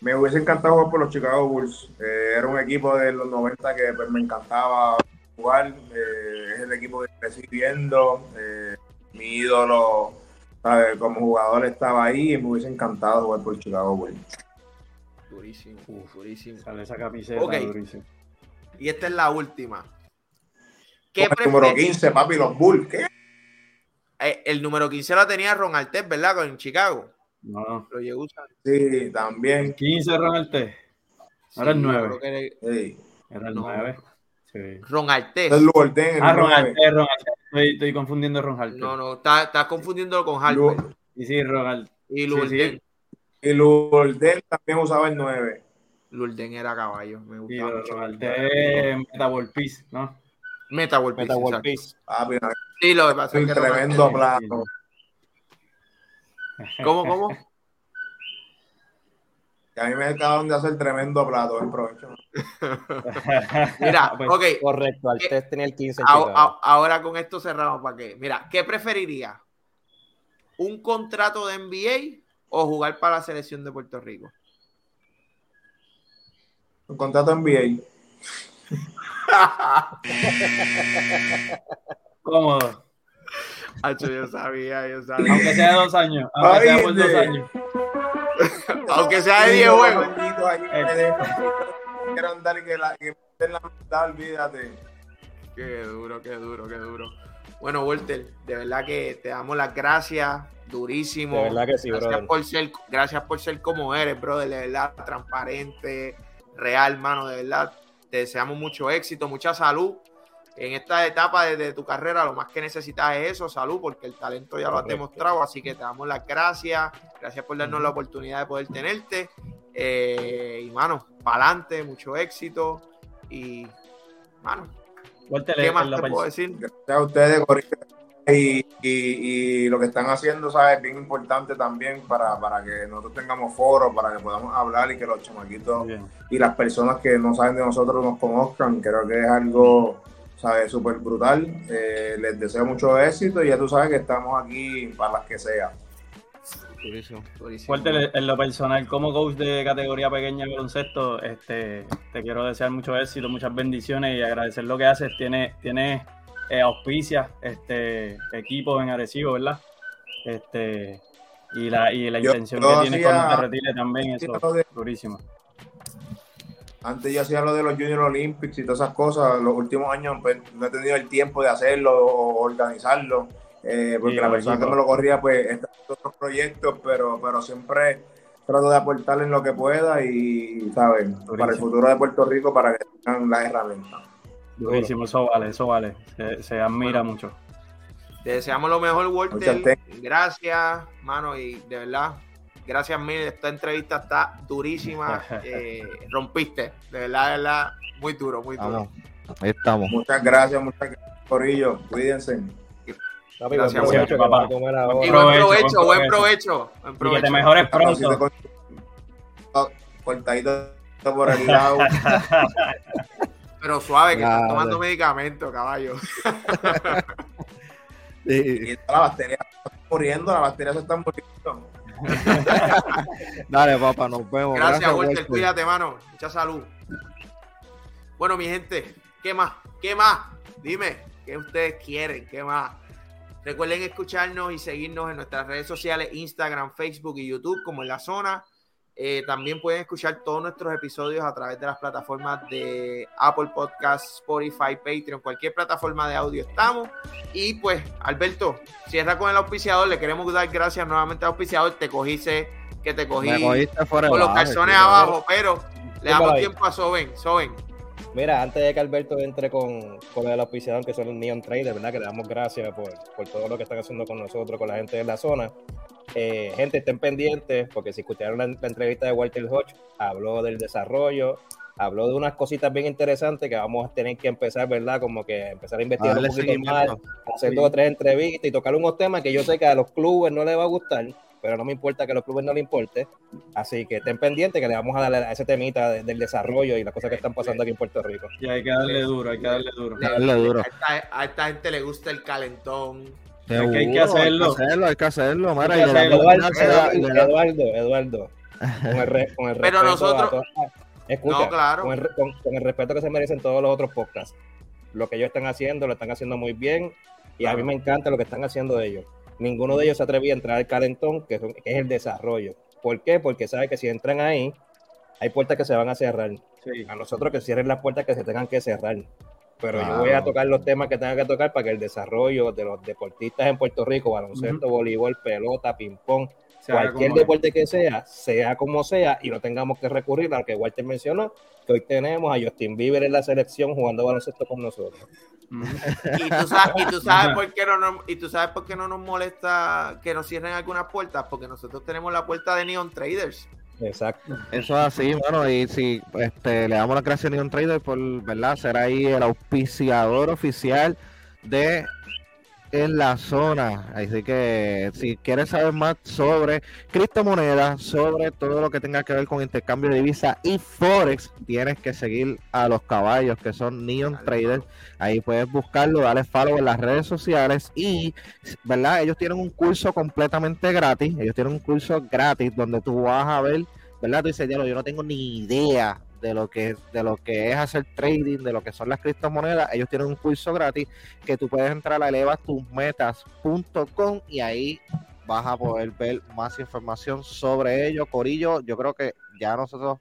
S4: Me hubiese encantado jugar por los Chicago Bulls. Eh, era un equipo de los 90 que pues, me encantaba jugar. Eh, es el equipo que crecí viendo. Eh, mi ídolo ¿sabe? como jugador estaba ahí y me hubiese encantado jugar por Chicago Bulls.
S1: Durísimo, durísimo.
S2: Sale esa camiseta
S1: Ok.
S2: durísimo.
S1: Y esta es la última. ¿Qué
S4: el número
S1: prefieres?
S4: 15, papi, los Bulls. ¿Qué?
S1: Eh, el número 15 lo tenía Ron Artest, ¿verdad? Con Chicago.
S2: No.
S1: Lo llegó a usar.
S4: Sí, también.
S2: 15 Ronald T. Ahora el
S1: Sí, creo que era
S4: Sí.
S2: Era el
S1: No.
S2: 9. Sí.
S1: Ron.
S4: Es Lorden, el
S2: Ah, Ron
S4: 9.
S2: Artest, Ron Artest. Estoy, estoy confundiendo a Ron Artest.
S1: No, no, estás está confundiéndolo con
S4: Lu-
S1: Harper.
S2: Y sí, Ron Artest.
S1: Y
S2: sí,
S1: Lurden.
S2: sí.
S4: Y Lorden también usaba el 9.
S1: Lurden era caballo. Me
S2: Sí,
S1: gustaba mucho.
S2: Ron Artest, Meta World Peace, ¿no?
S1: Meta World Peace,
S5: Meta World
S1: exacto.
S5: Peace.
S4: Papi, no,
S1: Sí, lo que pasa es
S4: un
S1: que
S4: tremendo plato.
S1: ¿Cómo, cómo?
S4: Que a mí me acaban de hacer tremendo plato. Buen provecho.
S1: Mira,
S2: Pues,
S1: ok.
S5: Correcto, Artés tenía el 15 en
S1: a- ahora con esto cerramos para qué. Mira, ¿qué preferiría? ¿Un contrato de NBA o jugar para la selección de Puerto Rico?
S4: Un contrato NBA.
S2: Cómodo.
S1: Hacho, yo sabía, yo sabía.
S2: Aunque sea de dos años. Aunque
S4: Ay,
S2: sea por dos
S4: de-
S2: años.
S1: Aunque sea de 10 juegos.
S4: Dejan. Quiero andar y que la que la mitad, olvídate.
S1: Qué duro, qué duro, qué duro. Bueno, Walter, de verdad que te damos las gracias, durísimo.
S5: De verdad que sí,
S1: gracias
S5: brother.
S1: por ser, gracias por ser como eres, brother, de verdad, transparente, real, mano, de verdad. Te deseamos mucho éxito, mucha salud. En esta etapa de, de tu carrera, lo más que necesitas es eso, salud, porque el talento ya lo has demostrado, así que te damos las gracias. Gracias por darnos la oportunidad de poder tenerte. Eh, y, mano, para adelante, mucho éxito. Y, mano, ¿qué más te puedo decir?
S4: Gracias a ustedes. Y, y, y lo que están haciendo, ¿sabes? Es bien importante también para, para que nosotros tengamos foros, para que podamos hablar y que los chamaquitos
S2: Bien.
S4: y las personas que no saben de nosotros nos conozcan. Creo que es algo, ¿sabes? Súper brutal. Eh, les deseo mucho éxito y ya tú sabes que estamos aquí para las que sea.
S3: Durísimo.
S1: Durísimo.
S2: Walter, en lo personal, como coach de categoría pequeña de baloncesto, este, te quiero desear mucho éxito, muchas bendiciones y agradecer lo que haces. Tienes tiene, eh, auspicias, este, equipos en Arecibo, ¿verdad? Este, y la, y la intención
S4: yo
S2: que tienes cuando te retires también, eso, durísimo.
S4: Antes yo hacía lo de los Junior Olympics y todas esas cosas. Los últimos años pues, no he tenido el tiempo de hacerlo o organizarlo. eh, porque
S2: Sí,
S4: la persona que me lo corría pues está en otros proyectos, pero, pero siempre trato de aportar en lo que pueda y, ¿sabes? Para el futuro de Puerto Rico, para que tengan las herramientas.
S2: Durísimo, eso vale, eso vale. Se, se admira
S1: Bueno.
S2: mucho.
S1: Te deseamos lo mejor, Walter. Gracias, mano, y de verdad, gracias mil. Esta entrevista está durísima. eh, rompiste, de verdad, de verdad, muy duro, muy duro.
S3: Vamos. Ahí estamos.
S4: Muchas gracias, muchas gracias, Corillo. Cuídense.
S1: Gracias,
S5: buen provecho,
S2: papá.
S1: buen provecho, buen
S2: provecho. Y que
S1: provecho.
S2: te mejores pronto.
S4: cortadito por el lado.
S1: Pero suave, que estás tomando medicamento, caballo.
S3: Y-
S4: Y la batería se está muriendo, la batería se está muriendo.
S3: Dale, papá, nos vemos.
S1: Gracias, Walter.
S3: Walter.
S1: Cuídate, mano. Mucha salud. Bueno, mi gente, ¿qué más? ¿Qué más? Dime, ¿qué ustedes quieren? ¿Qué más? Recuerden escucharnos y seguirnos en nuestras redes sociales, Instagram, Facebook y YouTube, como en la zona. Eh, también pueden escuchar todos nuestros episodios a través de las plataformas de Apple Podcasts, Spotify, Patreon, cualquier plataforma de audio estamos. Y pues, Alberto, cierra con el auspiciador. Le queremos dar gracias nuevamente al auspiciador. Te cogiste, que te cogí con los calzones abajo, pero le damos tiempo a Soben. Soben.
S5: Mira, antes de que Alberto entre con, con el auspiciador, que son los Neon Trader, ¿verdad? Que le damos gracias por, por todo lo que están haciendo con nosotros, con la gente de la zona. Eh, gente, estén pendientes, porque si escucharon la, entrevista de Walter Hodge, habló del desarrollo, habló de unas cositas bien interesantes que vamos a tener que empezar, ¿verdad? Como que empezar a investigar un poquito más, hacer dos o tres entrevistas y tocar unos temas que yo sé que a los clubes no les va a gustar, pero no me importa que a los clubes no les importe. Así que estén pendientes que le vamos a darle a ese temita del desarrollo y las cosas que están pasando aquí en Puerto Rico.
S2: Y hay que darle duro, hay que darle duro.
S1: A, esta, gente le gusta el calentón.
S2: hay que hacerlo.
S3: Hay que hacerlo,
S5: Eduardo, Eduardo, Con el,
S1: Pero nosotros.
S5: escucha, claro. con, el, respeto que se merecen todos los otros podcasts. Lo que ellos están haciendo, lo están haciendo muy bien. Y a mí me encanta lo que están haciendo ellos ninguno de ellos se atrevía a entrar al calentón, que, es el desarrollo. ¿Por qué? Porque sabe que si entran ahí, hay puertas que se van a cerrar. A nosotros que cierren las puertas que se tengan que cerrar. Pero yo voy a tocar los temas que tengan que tocar para que el desarrollo de los deportistas en Puerto Rico, baloncesto, voleibol, pelota, ping-pong, cualquier deporte que sea, sea como sea, y no tengamos que recurrir a lo que Walter mencionó, que hoy tenemos a Justin Bieber en la selección jugando baloncesto con nosotros.
S1: y, tú sabes, y, tú sabes por qué no y tú sabes por qué no nos molesta que nos cierren algunas puertas, porque nosotros tenemos la puerta de Neon Traders.
S5: Exacto.
S3: Eso es así, bueno, y si este, le damos la gracias a Neon Traders por, ¿verdad? Ser ahí el auspiciador oficial de en la zona. Así que si quieres saber más sobre criptomonedas, sobre todo lo que tenga que ver con intercambio de divisa y Forex, tienes que seguir a los caballos que son Neon Traders. Ahí puedes buscarlo, darle follow en las redes sociales y, ¿verdad? Ellos tienen un curso completamente gratis. Ellos tienen un curso gratis donde tú vas a ver, ¿verdad? Tú dices, yo no tengo ni idea de lo que de lo que es hacer trading, de lo que son las criptomonedas, ellos tienen un curso gratis que tú puedes entrar a elevastusmetas.com y ahí vas a poder ver más información sobre ello. Corillo, yo creo que ya nosotros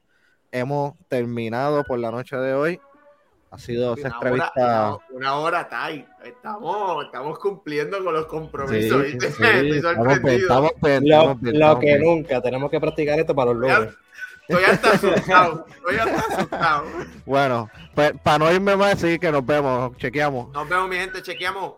S3: hemos terminado por la noche de hoy. Ha sido esa entrevista.
S1: una, hora, Tai. Estamos, estamos cumpliendo con los compromisos.
S5: lo, que nunca. Tenemos que practicar esto para los lunes.
S1: Estoy hasta asustado. Estoy hasta asustado.
S3: Bueno, pues para no irme más, sí que nos vemos. Chequeamos.
S1: Nos vemos, mi gente. Chequeamos.